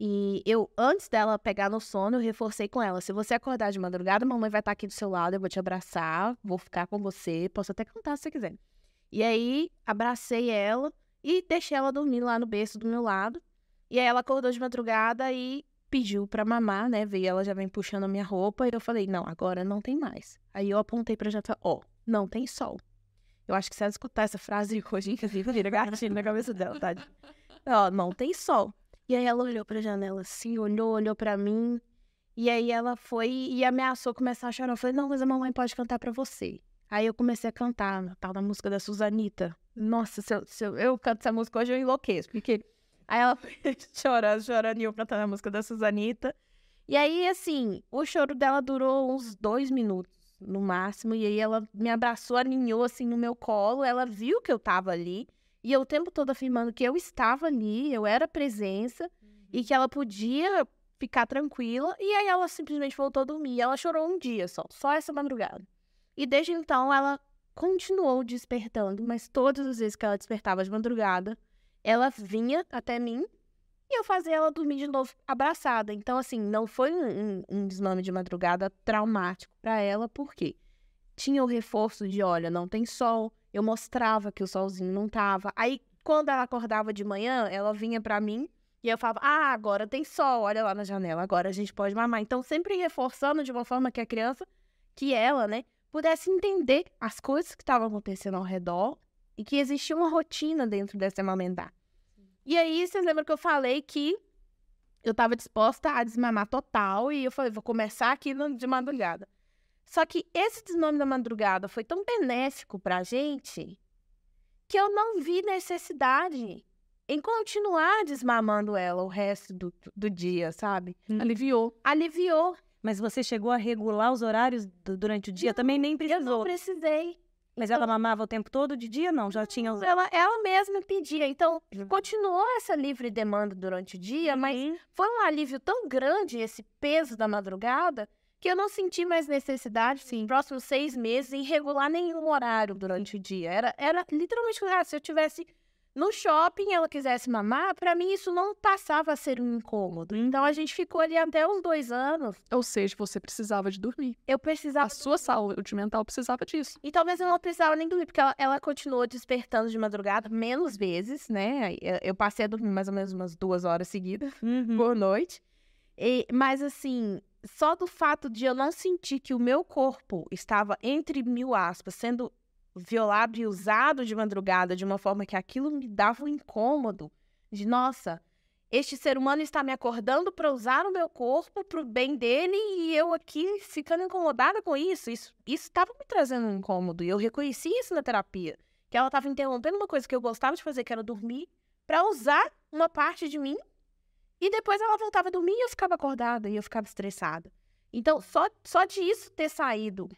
Speaker 2: E eu, antes dela pegar no sono, eu reforcei com ela: se você acordar de madrugada, mamãe vai estar aqui do seu lado, eu vou te abraçar, vou ficar com você, posso até cantar se você quiser. E aí, abracei ela e deixei ela dormir lá no berço do meu lado. E aí, ela acordou de madrugada e pediu pra mamar, né? Veio, ela já vem puxando a minha roupa. E eu falei: não, agora não tem mais. Aí eu apontei pra jantar: ó, não tem sol. Eu acho que se ela escutar essa frase hoje, inclusive, vira gatinho na cabeça dela, tá? Ó, não tem sol. E aí ela olhou pra janela assim, olhou, olhou pra mim. E aí ela foi e ameaçou começar a chorar. Eu falei, não, mas a mamãe pode cantar pra você. Aí eu comecei a cantar a tal da música da Suzanita. Nossa, se eu, se eu, eu canto essa música hoje, eu enlouqueço. Porque aí ela foi chorando, chorando, e eu cantando a música da Suzanita. E aí, assim, o choro dela durou uns dois minutos, no máximo. E aí ela me abraçou, aninhou, assim, no meu colo. Ela viu que eu tava ali. E eu o tempo todo afirmando que eu estava ali, eu era presença e que ela podia ficar tranquila. E aí ela simplesmente voltou a dormir. Ela chorou um dia só, só essa madrugada. E desde então ela continuou despertando, mas todas as vezes que ela despertava de madrugada, ela vinha até mim e eu fazia ela dormir de novo abraçada. Então, assim, não foi um, um, um desmame de madrugada traumático para ela, porque tinha o reforço de: olha, não tem sol. Eu mostrava que o solzinho não tava. Aí, quando ela acordava de manhã, ela vinha para mim e eu falava: ah, agora tem sol, olha lá na janela, agora a gente pode mamar. Então, sempre reforçando de uma forma que a criança, que ela, né, pudesse entender as coisas que estavam acontecendo ao redor e que existia uma rotina dentro desse amamentar. E aí, vocês lembram que eu falei que eu estava disposta a desmamar total e eu falei, vou começar aqui no, de madrugada. Só que esse desmame da madrugada foi tão benéfico pra gente que eu não vi necessidade em continuar desmamando ela o resto do, do dia, sabe?
Speaker 1: Aliviou.
Speaker 2: Aliviou.
Speaker 3: Mas você chegou a regular os horários do- durante o dia? Também nem
Speaker 2: Eu
Speaker 3: precisou.
Speaker 2: não precisei.
Speaker 3: Mas ela mamava o tempo todo de dia? Não, já tinha.
Speaker 2: Ela, ela mesma pedia. Então, continuou essa livre demanda durante o dia, mas foi um alívio tão grande esse peso da madrugada que eu não senti mais necessidade, sim, próximos seis meses, em regular nenhum horário durante o dia. Era, era literalmente, ah, se eu tivesse no shopping ela quisesse mamar, pra mim isso não passava a ser um incômodo. Então a gente ficou ali até uns dois anos.
Speaker 1: Ou seja, você precisava de dormir.
Speaker 2: Eu precisava.
Speaker 1: A sua saúde mental precisava disso.
Speaker 2: E talvez eu não precisava nem dormir, porque ela, ela continuou despertando de madrugada menos vezes, né? Eu passei a dormir mais ou menos umas duas horas seguidas
Speaker 3: Uhum.
Speaker 2: por noite. E- mas assim, só do fato de eu não sentir que o meu corpo estava, entre mil aspas, sendo violado e usado de madrugada de uma forma que aquilo me dava um incômodo. De, nossa, este ser humano está me acordando para usar o meu corpo para o bem dele e eu aqui ficando incomodada com isso. Isso estava me trazendo um incômodo e eu reconheci isso na terapia. Que ela estava interrompendo uma coisa que eu gostava de fazer, que era dormir, para usar uma parte de mim e depois ela voltava a dormir e eu ficava acordada e eu ficava estressada. Então, só, só de isso ter saído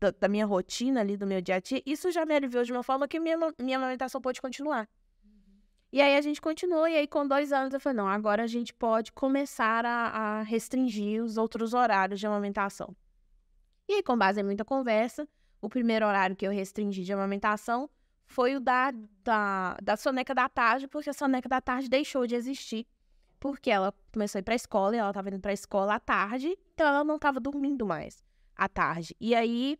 Speaker 2: da, da, minha rotina ali, do meu dia a dia, isso já me aliviou de uma forma que minha, minha amamentação pôde continuar. E aí a gente continuou, e aí com dois anos eu falei, não, agora a gente pode começar a, a restringir os outros horários de amamentação. E aí, com base em muita conversa, o primeiro horário que eu restringi de amamentação foi o da, da, da soneca da tarde, porque a soneca da tarde deixou de existir. Porque ela começou a ir pra escola e ela tava indo pra escola à tarde, então ela não tava dormindo mais à tarde. E aí,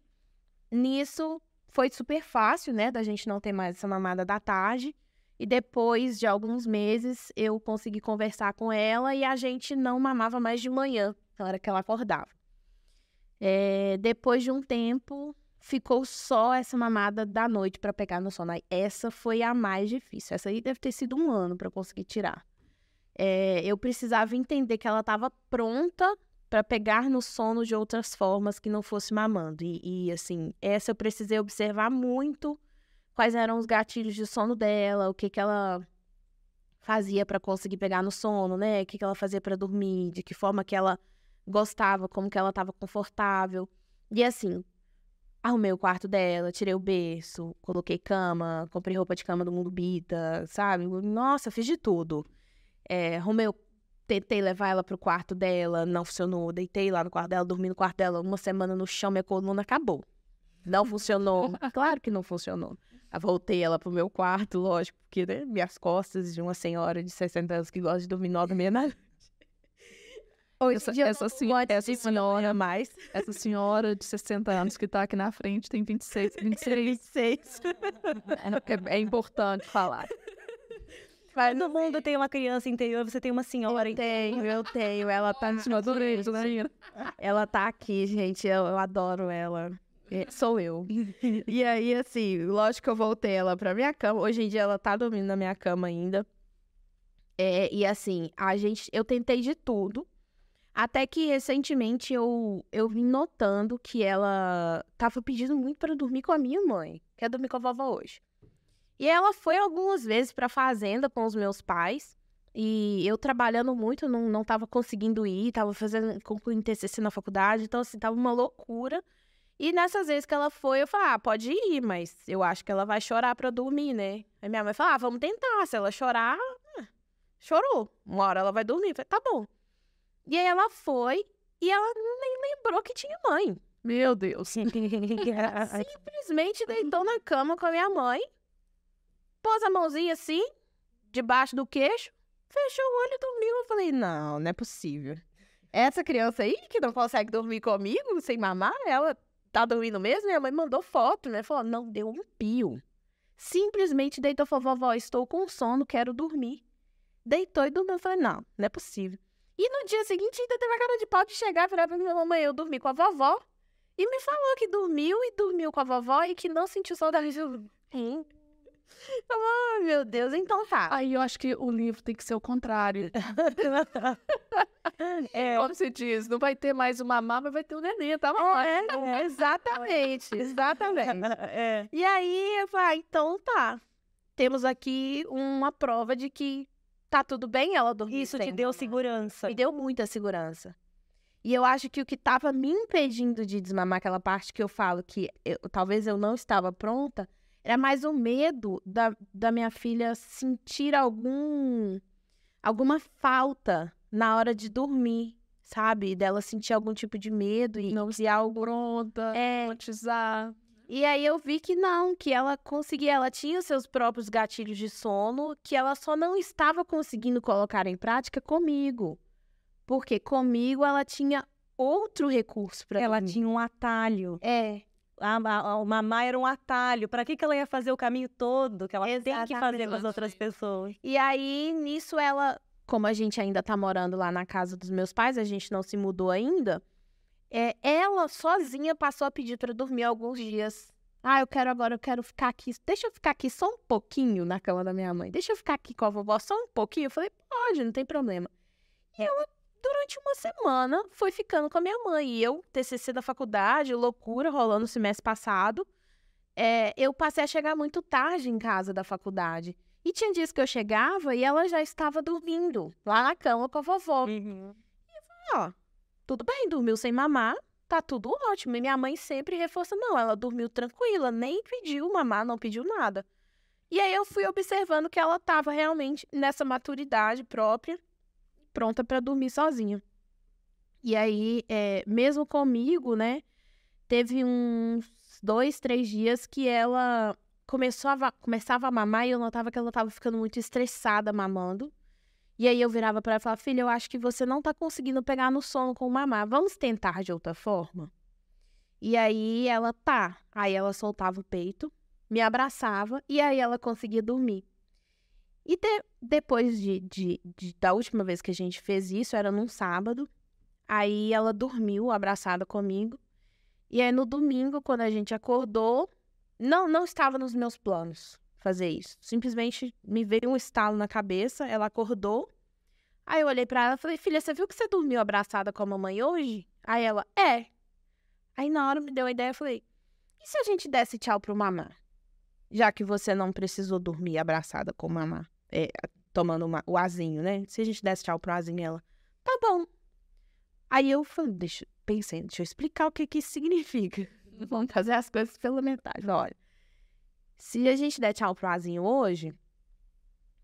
Speaker 2: nisso, foi super fácil, né, da gente não ter mais essa mamada da tarde. E depois de alguns meses, eu consegui conversar com ela e a gente não mamava mais de manhã, na hora que ela acordava. É, depois de um tempo, ficou só essa mamada da noite pra pegar no sono. Essa foi a mais difícil. Essa aí deve ter sido um ano eu conseguir tirar. É, eu precisava entender que ela estava pronta pra pegar no sono de outras formas que não fosse mamando. E, e, assim, essa eu precisei observar muito quais eram os gatilhos de sono dela, o que que ela fazia pra conseguir pegar no sono, né? O que que ela fazia pra dormir, de que forma que ela gostava, como que ela estava confortável. E assim, arrumei o quarto dela, tirei o berço, coloquei cama, comprei roupa de cama do Mundo Bita, sabe? Nossa, fiz de tudo. É, arrumei, o- tentei levar ela pro quarto dela, não funcionou. Deitei lá no quarto dela, dormi no quarto dela uma semana no chão, minha coluna acabou. Não funcionou. claro que não funcionou. Aí voltei ela pro meu quarto, lógico, porque né, minhas costas de uma senhora de 60 anos que gosta de dormir nove da meia da noite. Hoje em
Speaker 1: Essa,
Speaker 2: eu
Speaker 1: essa,
Speaker 2: não
Speaker 1: sen-
Speaker 2: gosto
Speaker 1: essa senhora,
Speaker 2: mais.
Speaker 1: essa senhora de 60 anos que tá aqui na frente tem 26, 26.
Speaker 2: 26.
Speaker 1: É, é importante falar.
Speaker 3: Todo mundo tem uma criança interior, você tem uma senhora
Speaker 2: Eu tenho, eu tenho. Ela tá,
Speaker 1: Eu adorei né, Ira?
Speaker 2: ela tá aqui, gente. Eu, eu adoro ela. É, Sou eu. E aí, assim, lógico que eu voltei ela pra minha cama. Hoje em dia ela tá dormindo na minha cama ainda. É, e assim, a gente, eu tentei de tudo. Até que recentemente eu, eu vim notando que ela tava pedindo muito pra dormir com a minha mãe. Quer dormir com a vovó hoje. E ela foi algumas vezes pra fazenda com os meus pais. E eu trabalhando muito, não, não tava conseguindo ir, tava fazendo, concluindo TCC na faculdade, então assim, tava uma loucura. E nessas vezes que ela foi, eu falei, ah, pode ir, mas eu acho que ela vai chorar pra dormir, né? Aí minha mãe falou, ah, vamos tentar, se ela chorar, ah, chorou. Uma hora ela vai dormir. Eu falei, tá bom. E aí ela foi, e ela nem lembrou que tinha mãe.
Speaker 1: Meu Deus.
Speaker 2: Simplesmente deitou na cama com a minha mãe, pôs a mãozinha assim, debaixo do queixo, fechou o olho e dormiu. Eu falei, não, não é possível. Essa criança aí que não consegue dormir comigo sem mamar, ela tá dormindo mesmo? Minha mãe mandou foto, né? Falou, não, deu um pio. Simplesmente deitou falou, vovó, estou com sono, quero dormir. Deitou e dormiu. Eu falei, não, não é possível. E no dia seguinte ainda teve a cara de pau de chegar e virar pra minha mamãe, eu dormi com a vovó. E me falou que dormiu e dormiu com a vovó e que não sentiu saudade. Eu, hein? Oh, meu Deus, então tá.
Speaker 1: Aí eu acho que o livro tem que ser o contrário.
Speaker 3: É,
Speaker 1: Como se diz, não vai ter mais uma mamá, mas vai ter o neném, tá bom?
Speaker 2: É, é, exatamente, exatamente.
Speaker 3: é.
Speaker 2: E aí eu falei, ah, então tá. Temos aqui uma prova de que tá tudo bem ela dormir.
Speaker 3: Isso te deu segurança.
Speaker 2: Me deu muita segurança. E eu acho que o que tava me impedindo de desmamar aquela parte que eu falo que eu- talvez eu não estava pronta, era mais o medo da, da minha filha sentir algum alguma falta na hora de dormir, sabe? Dela sentir algum tipo de medo e
Speaker 1: Não
Speaker 2: se algo
Speaker 1: Pronta,
Speaker 2: é,
Speaker 1: traumatizar.
Speaker 2: e aí eu vi que não, que ela conseguia, ela tinha seus próprios gatilhos de sono, que ela só não estava conseguindo colocar em prática comigo. Porque comigo ela tinha outro recurso para
Speaker 3: Ela tinha um atalho.
Speaker 2: É,
Speaker 3: A, a, o mamar era um atalho. Pra que, que ela ia fazer o caminho todo que ela tem que fazer com as outras pessoas?
Speaker 2: E aí, nisso, ela, como a gente ainda tá morando lá na casa dos meus pais, a gente não se mudou ainda, é, ela sozinha passou a pedir pra dormir alguns dias. Ah, eu quero agora, eu quero ficar aqui. Deixa eu ficar aqui só um pouquinho na cama da minha mãe. Deixa eu ficar aqui com a vovó só um pouquinho. Eu falei, pode, não tem problema. E ela, durante uma semana, foi ficando com a minha mãe. E eu, TCC da faculdade, loucura, rolando no semestre passado. é, eu passei a chegar muito tarde em casa da faculdade. E tinha dias que eu chegava e ela já estava dormindo lá na cama com a vovó. Ó, tudo bem, dormiu sem mamar, tá tudo ótimo. E minha mãe sempre reforça, não, ela dormiu tranquila, nem pediu mamar, não pediu nada. E aí eu fui observando que ela estava realmente nessa maturidade própria, pronta para dormir sozinha. E aí, é, mesmo comigo, né, teve uns dois, três dias que ela começou a, começava a mamar e eu notava que ela estava ficando muito estressada mamando. E aí eu virava para ela e falava, filha, eu acho que você não tá conseguindo pegar no sono com mamar. Vamos tentar de outra forma? E aí ela, tá. Aí ela soltava o peito, me abraçava e aí ela conseguia dormir. E de, depois de, de, de, da última vez que a gente fez isso, era num sábado. Aí ela dormiu abraçada comigo. E aí no domingo, quando a gente acordou, não, não estava nos meus planos fazer isso. Simplesmente me veio um estalo na cabeça, ela acordou. Aí eu olhei para ela e falei: "Filha, você viu que você dormiu abraçada com a mamãe hoje?" Aí ela: "É". Aí na hora me deu a ideia, eu falei: "E se a gente desse tchau pro mamá? Já que você não precisou dormir abraçada com mamá, é, tomando uma, o azinho, né? Se a gente desse tchau pro azinho, ela: "Tá bom". Aí eu falei, deixa, pensei, deixa eu explicar o que que isso significa. Vamos fazer as coisas pela metade. Olha, se a gente der tchau pro azinho hoje,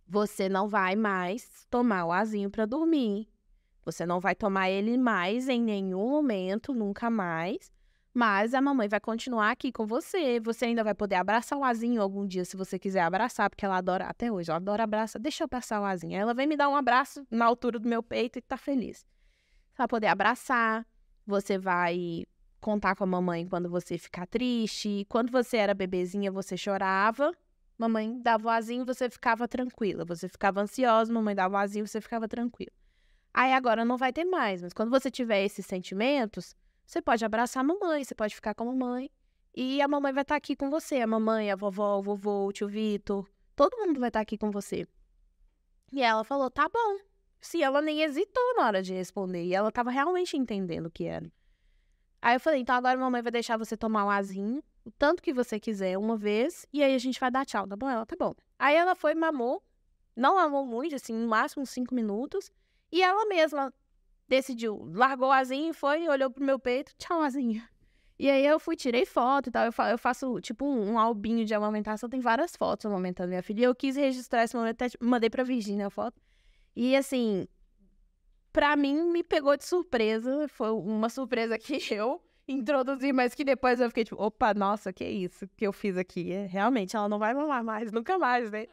Speaker 2: você não vai mais tomar o azinho para dormir. Você não vai tomar ele mais em nenhum momento, nunca mais. Mas a mamãe vai continuar aqui com você. Você ainda vai poder abraçar o azinho algum dia, se você quiser abraçar, porque ela adora, até hoje, ela adora abraçar. Deixa eu abraçar o azinho. Ela vem me dar um abraço na altura do meu peito e tá feliz. Você vai poder abraçar, você vai contar com a mamãe quando você ficar triste. Quando você era bebezinha, você chorava. Mamãe dava o azinho, você ficava tranquila. Você ficava ansiosa, mamãe dava o azinho, você ficava tranquila. Aí agora não vai ter mais, mas quando você tiver esses sentimentos, você pode abraçar a mamãe, você pode ficar com a mamãe. E a mamãe vai estar aqui com você. A mamãe, a vovó, o vovô, o tio Vitor. Todo mundo vai estar aqui com você. E ela falou: tá bom. Se ela nem hesitou na hora de responder. E ela estava realmente entendendo o que era. Aí eu falei, então agora a mamãe vai deixar você tomar o azinho, o tanto que você quiser, uma vez, e aí a gente vai dar tchau, tá bom? Ela, tá bom. Aí ela foi mamou, não mamou muito, assim, no máximo cinco minutos, e ela mesma decidiu, largou o azinho, foi, olhou pro meu peito, tchau, azinho. E aí eu fui, tirei foto e tal, eu, fa eu faço, tipo, um, um, albinho de amamentação, tem várias fotos amamentando minha filha, e eu quis registrar esse momento, até mandei pra Virginia a foto. E assim, para mim me pegou de surpresa. Foi uma surpresa que eu introduzi, mas que depois eu fiquei tipo, opa, nossa, que isso que eu fiz aqui? É, realmente, ela não vai mamar mais, nunca mais, né?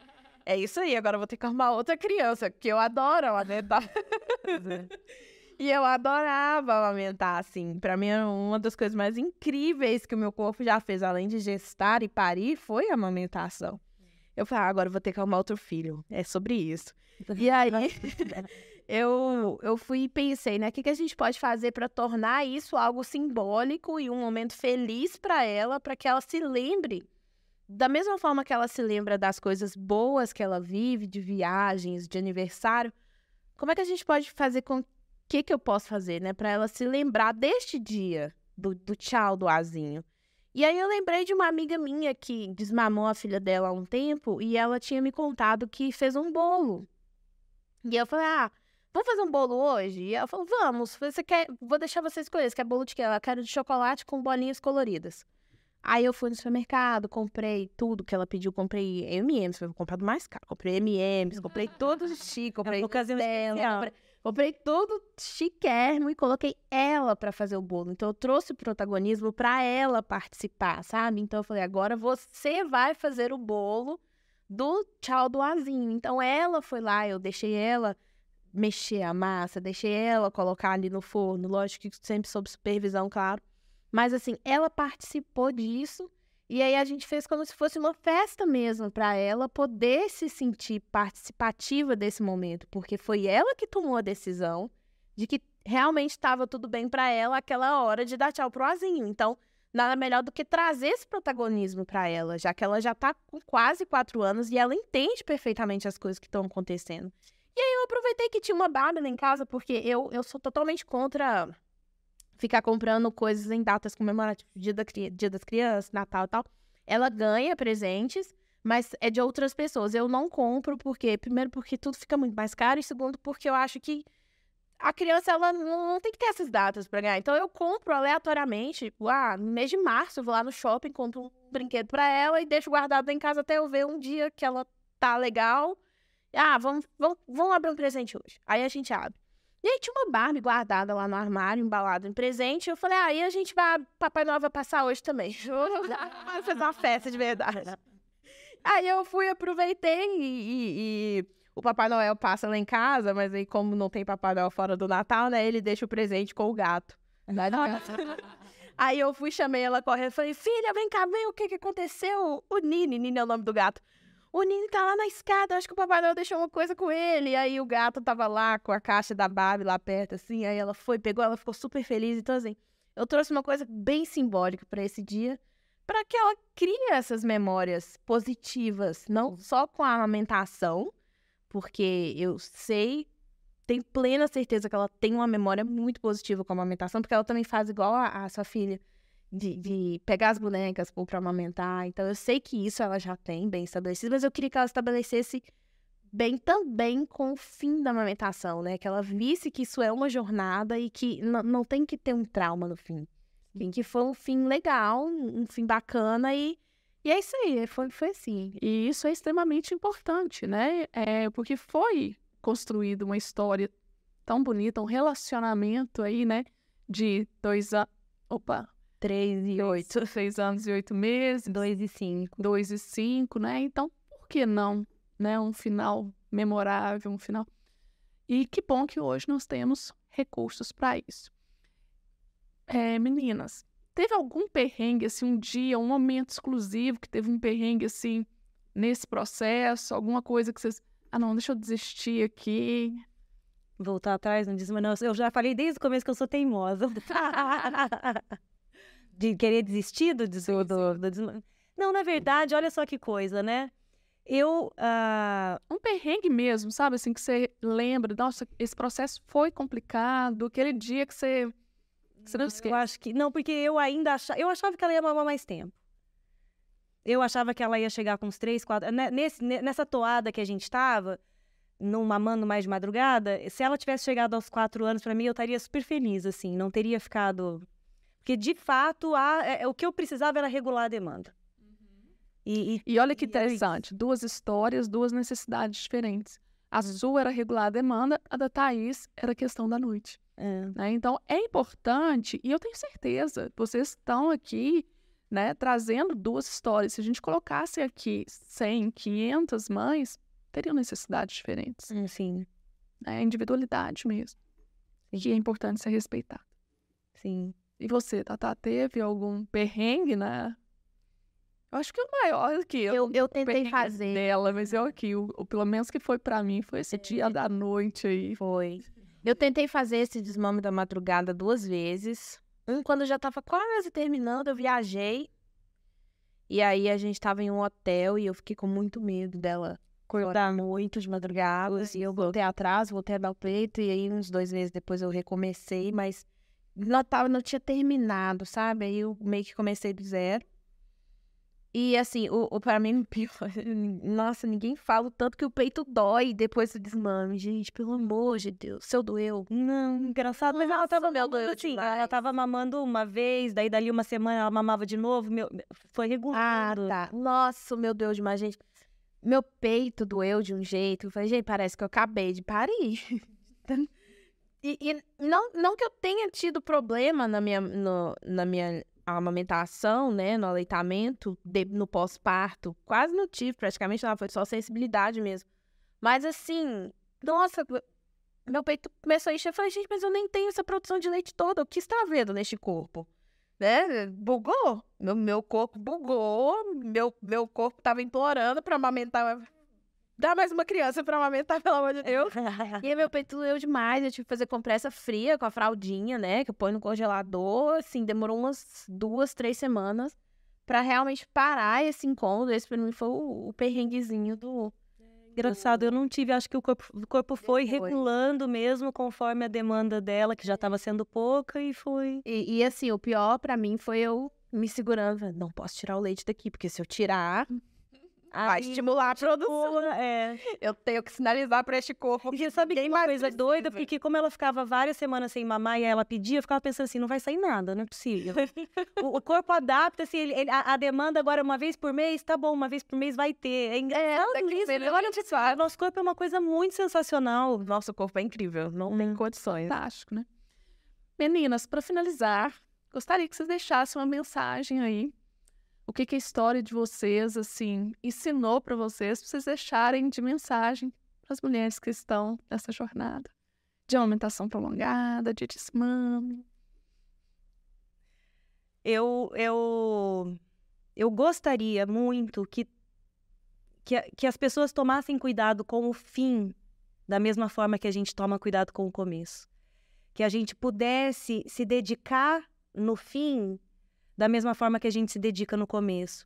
Speaker 2: É isso aí, agora eu vou ter que arrumar outra criança, que eu adoro ela, né? e eu adorava amamentar, assim. Pra mim, uma das coisas mais incríveis que o meu corpo já fez, além de gestar e parir, foi a amamentação. Eu falei, ah, agora eu vou ter que arrumar outro filho. É sobre isso. E aí eu, eu fui e pensei, né? O que, que a gente pode fazer para tornar isso algo simbólico e um momento feliz para ela, para que ela se lembre da mesma forma que ela se lembra das coisas boas que ela vive, de viagens, de aniversário, como é que a gente pode fazer com que, que eu posso fazer, né, para ela se lembrar deste dia, do, do tchau do azinho? E aí eu lembrei de uma amiga minha que desmamou a filha dela há um tempo e ela tinha me contado que fez um bolo. E eu falei, ah, Vamos fazer um bolo hoje? E ela falou, vamos. Você quer... Vou deixar você escolher. Você quer bolo de quê? Ela quer de chocolate com bolinhas coloridas. Aí eu fui no supermercado, comprei tudo que ela pediu. Comprei M&M's, foi comprado mais caro. Comprei M&M's, comprei todos os chique, comprei ocasião dela, comprei, comprei tudo chiquérrimo e coloquei ela para fazer o bolo. Então eu trouxe o protagonismo para ela participar, sabe? Então eu falei, agora você vai fazer o bolo do tchau do azinho. Então ela foi lá, eu deixei ela mexer a massa, deixei ela colocar ali no forno, lógico que sempre sob supervisão, claro. Mas assim, ela participou disso e aí a gente fez como se fosse uma festa mesmo para ela poder se sentir participativa desse momento, porque foi ela que tomou a decisão de que realmente estava tudo bem para ela aquela hora de dar tchau pro azinho. Então, nada melhor do que trazer esse protagonismo para ela, já que ela já está com quase quatro anos e ela entende perfeitamente as coisas que estão acontecendo. E aí eu aproveitei que tinha uma Bárbara em casa, porque eu, eu sou totalmente contra ficar comprando coisas em datas comemorativas, dia, da, dia das crianças, Natal e tal. Ela ganha presentes, mas é de outras pessoas. Eu não compro porque, primeiro, porque tudo fica muito mais caro, e segundo, porque eu acho que a criança, ela não, tem que ter essas datas pra ganhar. Então, eu compro aleatoriamente, tipo, ah, no mês de março, eu vou lá no shopping, compro um brinquedo pra ela e deixo guardado em casa até eu ver um dia que ela tá legal. Ah, vamos, vamos, vamos abrir um presente hoje. Aí a gente abre. E aí tinha uma Barbie guardada lá no armário, embalada em presente. Eu falei, aí ah, a gente vai, Papai Noel vai passar hoje também. vai fazer uma festa de verdade. Aí eu fui, aproveitei e, e, e, o Papai Noel passa lá em casa, mas aí como não tem Papai Noel fora do Natal, né, ele deixa o presente com o gato. aí eu fui, chamei ela correndo, falei, filha, vem cá, vem, o que que aconteceu? O Nini, Nini é o nome do gato o Nini tá lá na escada, acho que o Papai Noel deixou uma coisa com ele. E aí o gato tava lá com a caixa da Barbie lá perto, assim. Aí ela foi, pegou, ela ficou super feliz. Então, assim, eu trouxe uma coisa bem simbólica para esse dia, para que ela crie essas memórias positivas, não só com a amamentação, porque eu sei, tenho plena certeza que ela tem uma memória muito positiva com a amamentação, porque ela também faz igual a, a sua filha de, de pegar as bonecas para amamentar. Então, eu sei que isso ela já tem bem estabelecido, mas eu queria que ela estabelecesse bem também com o fim da amamentação, né? Que ela visse que isso é uma jornada e que não tem que ter um trauma no fim. Tem que foi um fim legal, um fim bacana e, e é isso aí, foi, foi assim.
Speaker 1: E isso é extremamente importante, né? É, porque foi construída uma história tão bonita, um relacionamento aí, né? De dois anos. Opa,
Speaker 2: Três e oito.
Speaker 1: Seis anos e oito meses.
Speaker 2: Dois e cinco.
Speaker 1: Dois e cinco, né? Então, por que não? Né? Um final memorável, um final. E que bom que hoje nós temos recursos para isso. É, meninas, teve algum perrengue, assim, um dia, um momento exclusivo que teve um perrengue, assim, nesse processo? Alguma coisa que vocês. Ah, não, deixa eu desistir aqui.
Speaker 3: Voltar atrás, não diz, mas não, eu já falei desde o começo que eu sou teimosa. de querer desistir do, do, do, do, Não, na verdade, olha só que coisa, né? Eu. Uh...
Speaker 1: Um perrengue mesmo, sabe? Assim, que você lembra, nossa, esse processo foi complicado, aquele dia que você. Você não esquece.
Speaker 3: Eu acho que. Não, porque eu ainda achava. Eu achava que ela ia mamar mais tempo. Eu achava que ela ia chegar com uns três, quatro. Né, nesse, nessa toada que a gente estava, num mamando mais de madrugada, se ela tivesse chegado aos quatro anos, para mim, eu estaria super feliz, assim. Não teria ficado porque, de fato, a, é, o que eu precisava era regular a demanda.
Speaker 1: Uhum. E, e, e, olha que interessante, duas histórias, duas necessidades diferentes. A sua era regular a demanda, a da Thaís era a questão da noite. É. Né? Então, é importante, e eu tenho certeza, vocês estão aqui né, trazendo duas histórias. Se a gente colocasse aqui 100, 500 mães, teriam necessidades diferentes.
Speaker 3: Sim.
Speaker 1: É individualidade mesmo. E é importante ser respeitado.
Speaker 3: Sim.
Speaker 1: E você, Tata, teve algum perrengue, né? Eu acho que o maior aqui.
Speaker 2: Eu, eu tentei fazer.
Speaker 1: Dela, mas eu aqui, o, o, pelo menos que foi para mim, foi esse é. dia da noite aí.
Speaker 2: Foi. Eu tentei fazer esse desmame da madrugada duas vezes. Um, quando já tava quase terminando, eu viajei. E aí a gente tava em um hotel e eu fiquei com muito medo dela acordar muito de madrugada. E eu voltei atrás, voltei a dar o peito. E aí, uns dois meses depois, eu recomecei, mas não, tava, não tinha terminado, sabe? Aí eu meio que comecei do zero. E assim, o, o pra mim, nossa, ninguém fala o tanto que o peito dói depois do desmame. Gente, pelo amor de Deus, seu doeu.
Speaker 3: Não, engraçado, mas ela tava meu doeu assim, ela tava mamando uma vez, daí dali uma semana ela mamava de novo, meu, foi regular.
Speaker 2: Ah, tá. Nossa, meu Deus, demais, gente. Meu peito doeu de um jeito. Eu falei, gente, parece que eu acabei de parir. E, e, não, não que eu tenha tido problema na minha, no, na minha amamentação, né, no aleitamento, de, no pós-parto. Quase não tive, praticamente não, foi só sensibilidade mesmo. Mas assim, nossa, meu peito começou a encher. Eu falei, gente, mas eu nem tenho essa produção de leite toda. O que está vendo neste corpo? Né? Bugou. Meu, meu corpo bugou. Meu, meu corpo estava implorando para amamentar Dá mais uma criança pra amamentar, pelo amor de Deus. e aí meu peito doeu demais. Eu tive que fazer compressa fria com a fraldinha, né? Que eu ponho no congelador. Assim, demorou umas duas, três semanas pra realmente parar esse incômodo. Esse pra mim foi o, o perrenguezinho do.
Speaker 3: Engraçado, eu não tive, acho que o corpo, o corpo foi regulando mesmo conforme a demanda dela, que já estava sendo pouca, e foi.
Speaker 2: E, e assim, o pior para mim foi eu me segurando. Não posso tirar o leite daqui, porque se eu tirar, Vai
Speaker 3: Aí,
Speaker 2: estimular a produção.
Speaker 3: é.
Speaker 2: Eu tenho que sinalizar para este corpo.
Speaker 3: E sabe que uma coisa doida? Porque como ela ficava várias semanas sem mamar e ela pedia, eu ficava pensando assim, não vai sair nada, não é possível. o, o corpo adapta, assim, ele- ele- a, a demanda agora uma vez por mês, tá bom, uma vez por mês vai ter. É engraçado
Speaker 2: daqui
Speaker 3: isso.
Speaker 2: menos
Speaker 3: Olha,
Speaker 2: a gente sabe.
Speaker 3: nosso corpo é uma coisa muito sensacional.
Speaker 2: Nosso corpo é incrível, não tem
Speaker 3: Hum.
Speaker 2: condições.
Speaker 1: Fantástico, né? Meninas, para finalizar, gostaria que vocês deixassem uma mensagem aí. O que, que a história de vocês, assim, ensinou para vocês, para vocês deixarem de mensagem para as mulheres que estão nessa jornada de amamentação prolongada, de desmame.
Speaker 3: Eu, eu, eu gostaria muito que, que, que as pessoas tomassem cuidado com o fim da mesma forma que a gente toma cuidado com o começo. Que a gente pudesse se dedicar no fim da mesma forma que a gente se dedica no começo.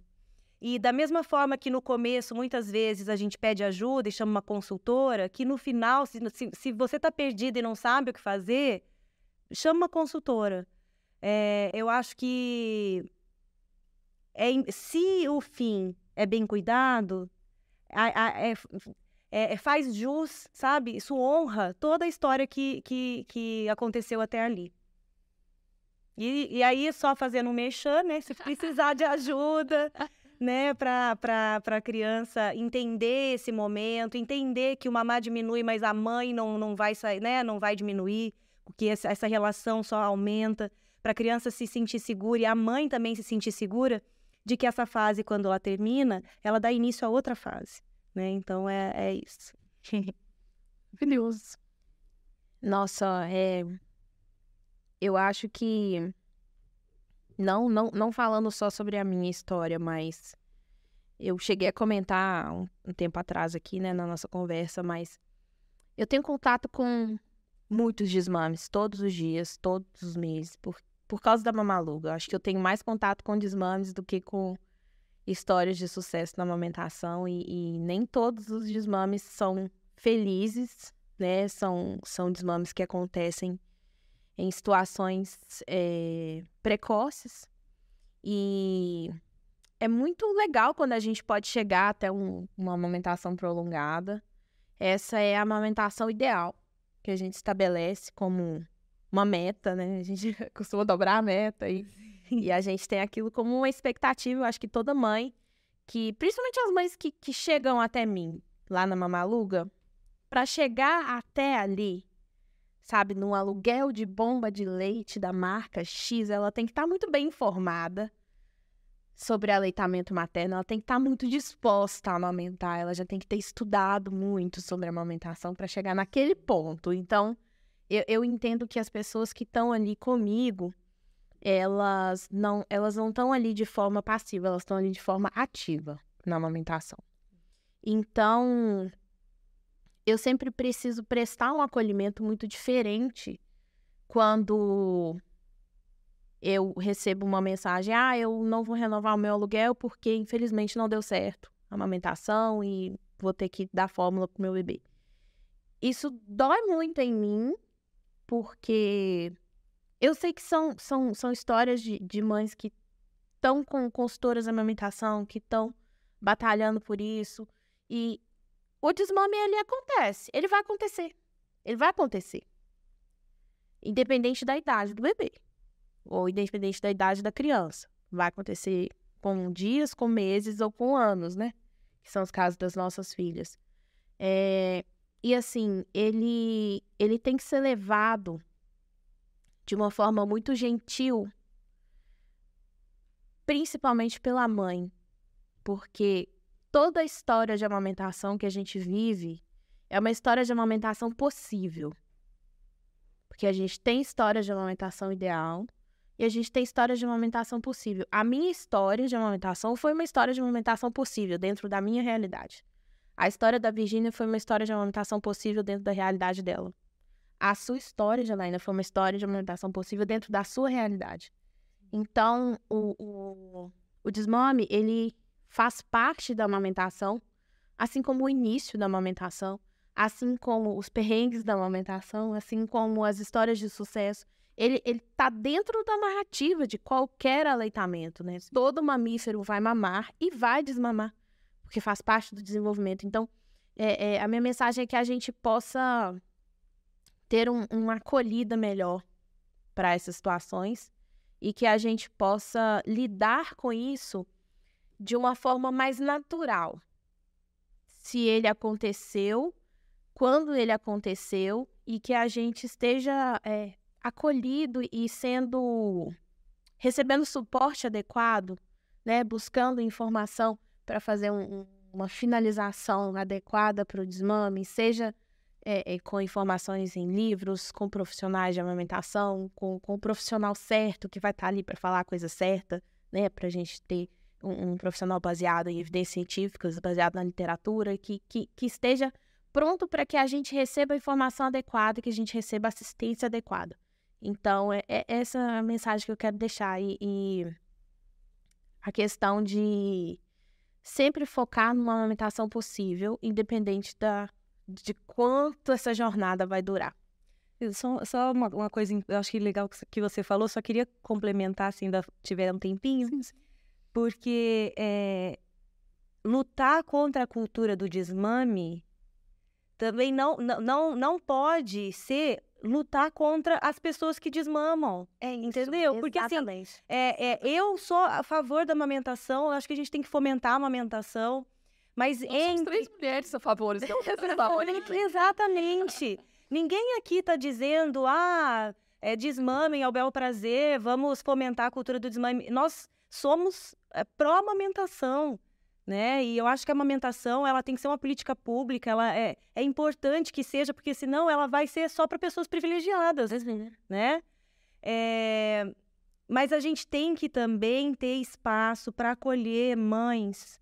Speaker 3: E da mesma forma que no começo, muitas vezes, a gente pede ajuda e chama uma consultora, que no final, se, se, se você está perdido e não sabe o que fazer, chama uma consultora. É, eu acho que é se o fim é bem cuidado, é, é- é- faz jus, sabe? Isso honra toda a história que, que, que aconteceu até ali. E, e aí, só fazendo um merchan, né? Se precisar de ajuda, né? Para a criança entender esse momento, entender que o mamá diminui, mas a mãe não, não vai sair, né? Não vai diminuir, porque essa, essa relação só aumenta. Para a criança se sentir segura e a mãe também se sentir segura de que essa fase, quando ela termina, ela dá início a outra fase, né? Então, é, é isso.
Speaker 1: Maravilhoso.
Speaker 2: Nossa, é. Eu acho que. Não, não, não falando só sobre a minha história, mas. Eu cheguei a comentar um, um tempo atrás aqui, né, na nossa conversa, mas. Eu tenho contato com muitos desmames, todos os dias, todos os meses, por, por causa da mamaluga. Acho que eu tenho mais contato com desmames do que com histórias de sucesso na amamentação, e, e nem todos os desmames são felizes, né? São, são desmames que acontecem em situações eh, precoces. E é muito legal quando a gente pode chegar até um- uma amamentação prolongada. Essa é a amamentação ideal que a gente estabelece como uma meta, né? A gente costuma dobrar a meta e, e a gente tem aquilo como uma expectativa. Eu acho que toda mãe, que principalmente as mães que, que chegam até mim lá na Mamaluga, para chegar até ali, sabe, num aluguel de bomba de leite da marca X, ela tem que estar muito bem informada sobre aleitamento materno, ela tem que estar muito disposta a amamentar, ela já tem que ter estudado muito sobre amamentação para chegar naquele ponto. Então, eu, eu entendo que as pessoas que estão ali comigo, elas não elas não estão ali de forma passiva, elas estão ali de forma ativa na amamentação. Então, eu sempre preciso prestar um acolhimento muito diferente quando eu recebo uma mensagem: ah, eu não vou renovar o meu aluguel porque infelizmente não deu certo a amamentação e vou ter que dar fórmula pro meu bebê. Isso dói muito em mim, porque eu sei que são, são, são histórias de, de mães que estão com consultoras de amamentação, que estão batalhando por isso. E o desmame, ele acontece. Ele vai acontecer. Ele vai acontecer. Independente da idade do bebê. Ou independente da idade da criança. Vai acontecer com dias, com meses ou com anos, né? Que são os casos das nossas filhas. É, E assim, ele, ele tem que ser levado de uma forma muito gentil, principalmente pela mãe. Porque toda a história de amamentação que a gente vive é uma história de amamentação possível. Porque a gente tem histórias de amamentação ideal e a gente tem histórias de amamentação possível. A minha história de amamentação foi uma história de amamentação possível dentro da minha realidade. A história da Virgínia foi uma história de amamentação possível dentro da realidade dela. A sua história, Janaína, foi uma história de amamentação possível dentro da sua realidade. Então, o, o, o desmame, ele faz parte da amamentação, assim como o início da amamentação, assim como os perrengues da amamentação, assim como as histórias de sucesso. Ele, ele tá dentro da narrativa de qualquer aleitamento, né? Todo mamífero vai mamar e vai desmamar. porque faz parte do desenvolvimento. Então, é, é, a minha mensagem é que a gente possa ter um, uma acolhida melhor para essas situações e que a gente possa lidar com isso de uma forma mais natural. Se ele aconteceu, quando ele aconteceu e que a gente esteja é, acolhido e sendo recebendo suporte adequado, né, buscando informação para fazer um, uma finalização adequada para o desmame, seja é, é, com informações em livros, com profissionais de amamentação, com, com o profissional certo que vai estar tá ali para falar a coisa certa, né, para a gente ter um, um, profissional baseado em evidências científicas, baseado na literatura, que, que, que esteja pronto para que a gente receba a informação adequada, que a gente receba assistência adequada. Então, é, é essa a mensagem que eu quero deixar. E, e a questão de sempre focar numa amamentação possível, independente da, de quanto essa jornada vai durar.
Speaker 3: Só, só uma, uma, coisa, eu acho que legal que você falou, só queria complementar, se ainda tiver um tempinho, sim, sim. Porque é, lutar contra a cultura do desmame também não, não, não, pode ser lutar contra as pessoas que desmamam. É, entendeu? Isso, Porque assim, é, é, eu sou a favor da amamentação, eu acho que a gente tem que fomentar a amamentação. Mas
Speaker 1: Nós
Speaker 3: entre...
Speaker 1: três mulheres a favor,
Speaker 3: Exatamente. Ninguém aqui está dizendo, ah, é, desmamem ao bel prazer, vamos fomentar a cultura do desmame. Nós somos é, pró-amamentação né? E eu acho que a amamentação ela tem que ser uma política pública, ela é, é importante que seja, porque senão ela vai ser só para pessoas privilegiadas, né? É... Mas a gente tem que também ter espaço para acolher mães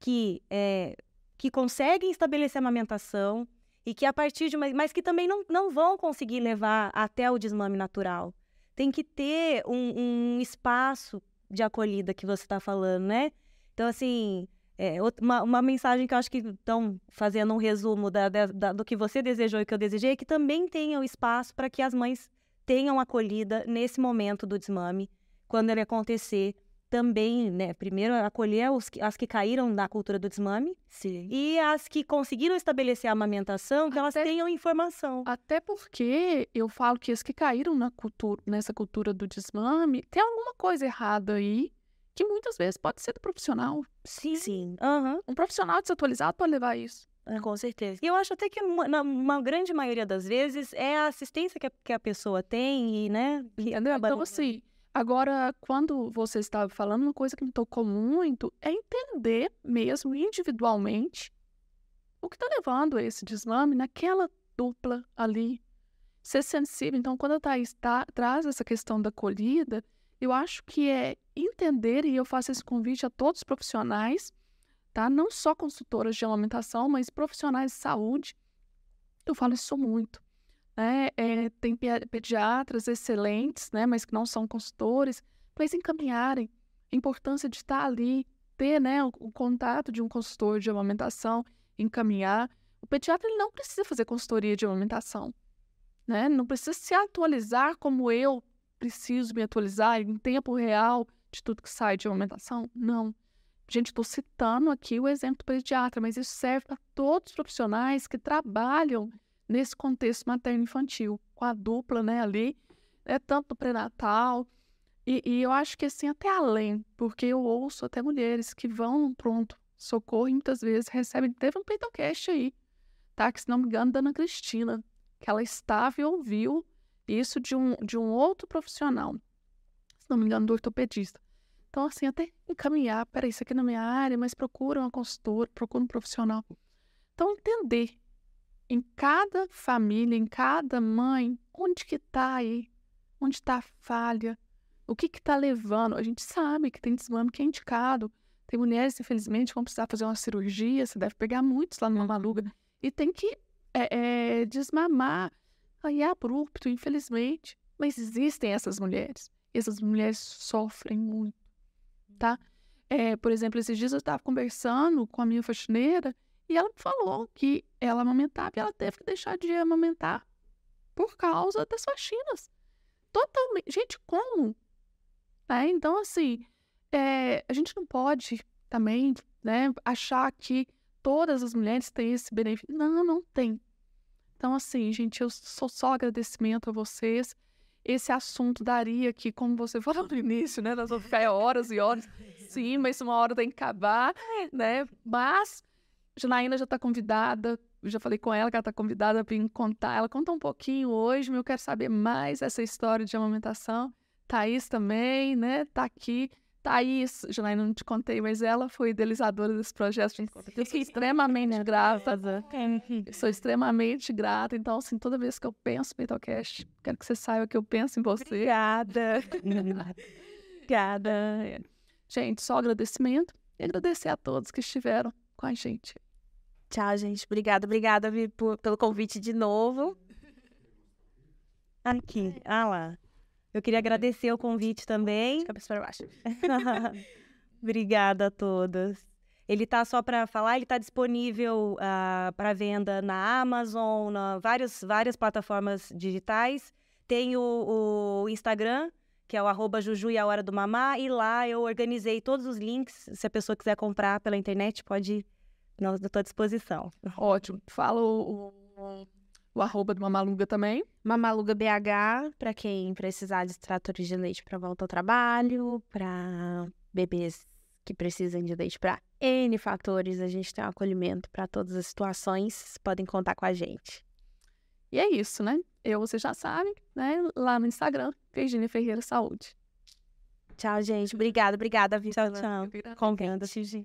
Speaker 3: que, é, que conseguem estabelecer a amamentação e que a partir de uma... mas que também não, não vão conseguir levar até o desmame natural. Tem que ter um, um espaço de acolhida que você está falando, né? Então, assim, é, uma, uma mensagem que eu acho que estão fazendo um resumo da, da, do que você desejou e que eu desejei é que também tenha o espaço para que as mães tenham acolhida nesse momento do desmame, quando ele acontecer. Também, né? Primeiro, acolher os, as que caíram na cultura do desmame
Speaker 2: Sim.
Speaker 3: e as que conseguiram estabelecer a amamentação, que elas tenham informação.
Speaker 1: Até porque eu falo que as que caíram na cultura, nessa cultura do desmame, tem alguma coisa errada aí que muitas vezes pode ser do profissional.
Speaker 2: Sim. Sim.
Speaker 3: Uhum.
Speaker 1: Um profissional desatualizado pode levar isso.
Speaker 2: É, com certeza.
Speaker 3: E eu acho até que na uma grande maioria das vezes é a assistência que a, que a pessoa tem e, né?
Speaker 1: Entendeu? Então, assim, agora, quando você estava falando, uma coisa que me tocou muito é entender mesmo individualmente o que está levando a esse desmame naquela dupla ali. Ser sensível. Então, quando a Thaís tá, traz essa questão da acolhida, eu acho que é entender, e eu faço esse convite a todos os profissionais, tá? Não só consultoras de alimentação, mas profissionais de saúde. Eu falo isso muito. Né? É, tem pediatras excelentes, né? Mas que não são consultores, mas encaminharem a importância de estar ali, ter né, o, o contato de um consultor de amamentação, encaminhar. O pediatra ele não precisa fazer consultoria de amamentação, né? Não precisa se atualizar como eu preciso me atualizar em tempo real de tudo que sai de amamentação? Não. Gente, estou citando aqui o exemplo do pediatra, mas isso serve para todos os profissionais que trabalham nesse contexto materno-infantil, com a dupla, né, ali, é tanto pré-natal, e, e, eu acho que assim, até além, porque eu ouço até mulheres que vão pronto, socorro, e muitas vezes recebem, teve um peitocast aí, tá, que se não me engano, da Ana Cristina, que ela estava e ouviu isso de um, de um outro profissional, se não me engano, do ortopedista. Então, assim, até encaminhar, peraí, isso aqui não é minha área, mas procura uma consultora, procura um profissional. Então, entender em cada família, em cada mãe, onde que está aí, onde está a falha, o que está levando. A gente sabe que tem desmame que é indicado. Tem mulheres, infelizmente, que vão precisar fazer uma cirurgia, você deve pegar muitos lá numa maluga, e tem que é, é, desmamar Aí é abrupto, infelizmente. Mas existem essas mulheres. E essas mulheres sofrem muito, tá? É, por exemplo, esses dias eu estava conversando com a minha faxineira e ela falou que ela amamentava e ela teve que deixar de amamentar por causa das faxinas. Totalmente. Gente, como? É, então, assim, é, a gente não pode também né? Achar que todas as mulheres têm esse benefício. Não, não tem. Então, assim, gente, eu sou só agradecimento a vocês. Esse assunto daria aqui, como você falou no início, né? Nós vamos ficar horas e horas. Sim, mas uma hora tem que acabar, né? Mas Janaína já está convidada. Eu já falei com ela que ela está convidada a vir contar. Ela conta um pouquinho hoje, mas eu quero saber mais essa história de amamentação. Thaís também, né? Tá aqui. Thaís, Janaína, não te contei, mas ela foi idealizadora desse projeto. Eu sou extremamente grata. Eu sou extremamente grata. Então, assim, toda vez que eu penso em Mentalcast, quero que você saiba que eu penso em você.
Speaker 2: Obrigada.
Speaker 1: Obrigada. Gente, só agradecimento e agradecer a todos que estiveram com a gente.
Speaker 2: Tchau, gente. Obrigada, obrigada Vi, por, pelo convite de novo.
Speaker 3: Aqui, ah lá. Eu queria agradecer o convite também.
Speaker 2: De cabeça para baixo.
Speaker 3: Obrigada a todas. Ele tá só para falar, ele tá disponível uh, para venda na Amazon, na várias, várias plataformas digitais. Tem o, o Instagram, que é o arroba Juju e a Hora do Mamá, e lá eu organizei todos os links. Se a pessoa quiser comprar pela internet, pode. Nós estou à disposição.
Speaker 1: Ótimo. Fala o, o, o arroba do Mamaluga também.
Speaker 2: Mamaluga BH, para quem precisar de extratores de leite para volta ao trabalho, para bebês que precisam de leite para N fatores, a gente tem um acolhimento para todas as situações, podem contar com a gente.
Speaker 1: E é isso, né? Eu, você já sabe, né? Lá no Instagram, Virginia Ferreira Saúde.
Speaker 2: Tchau, gente. Obrigada, obrigada,
Speaker 3: Tchau, tchau. Convida, Gigi.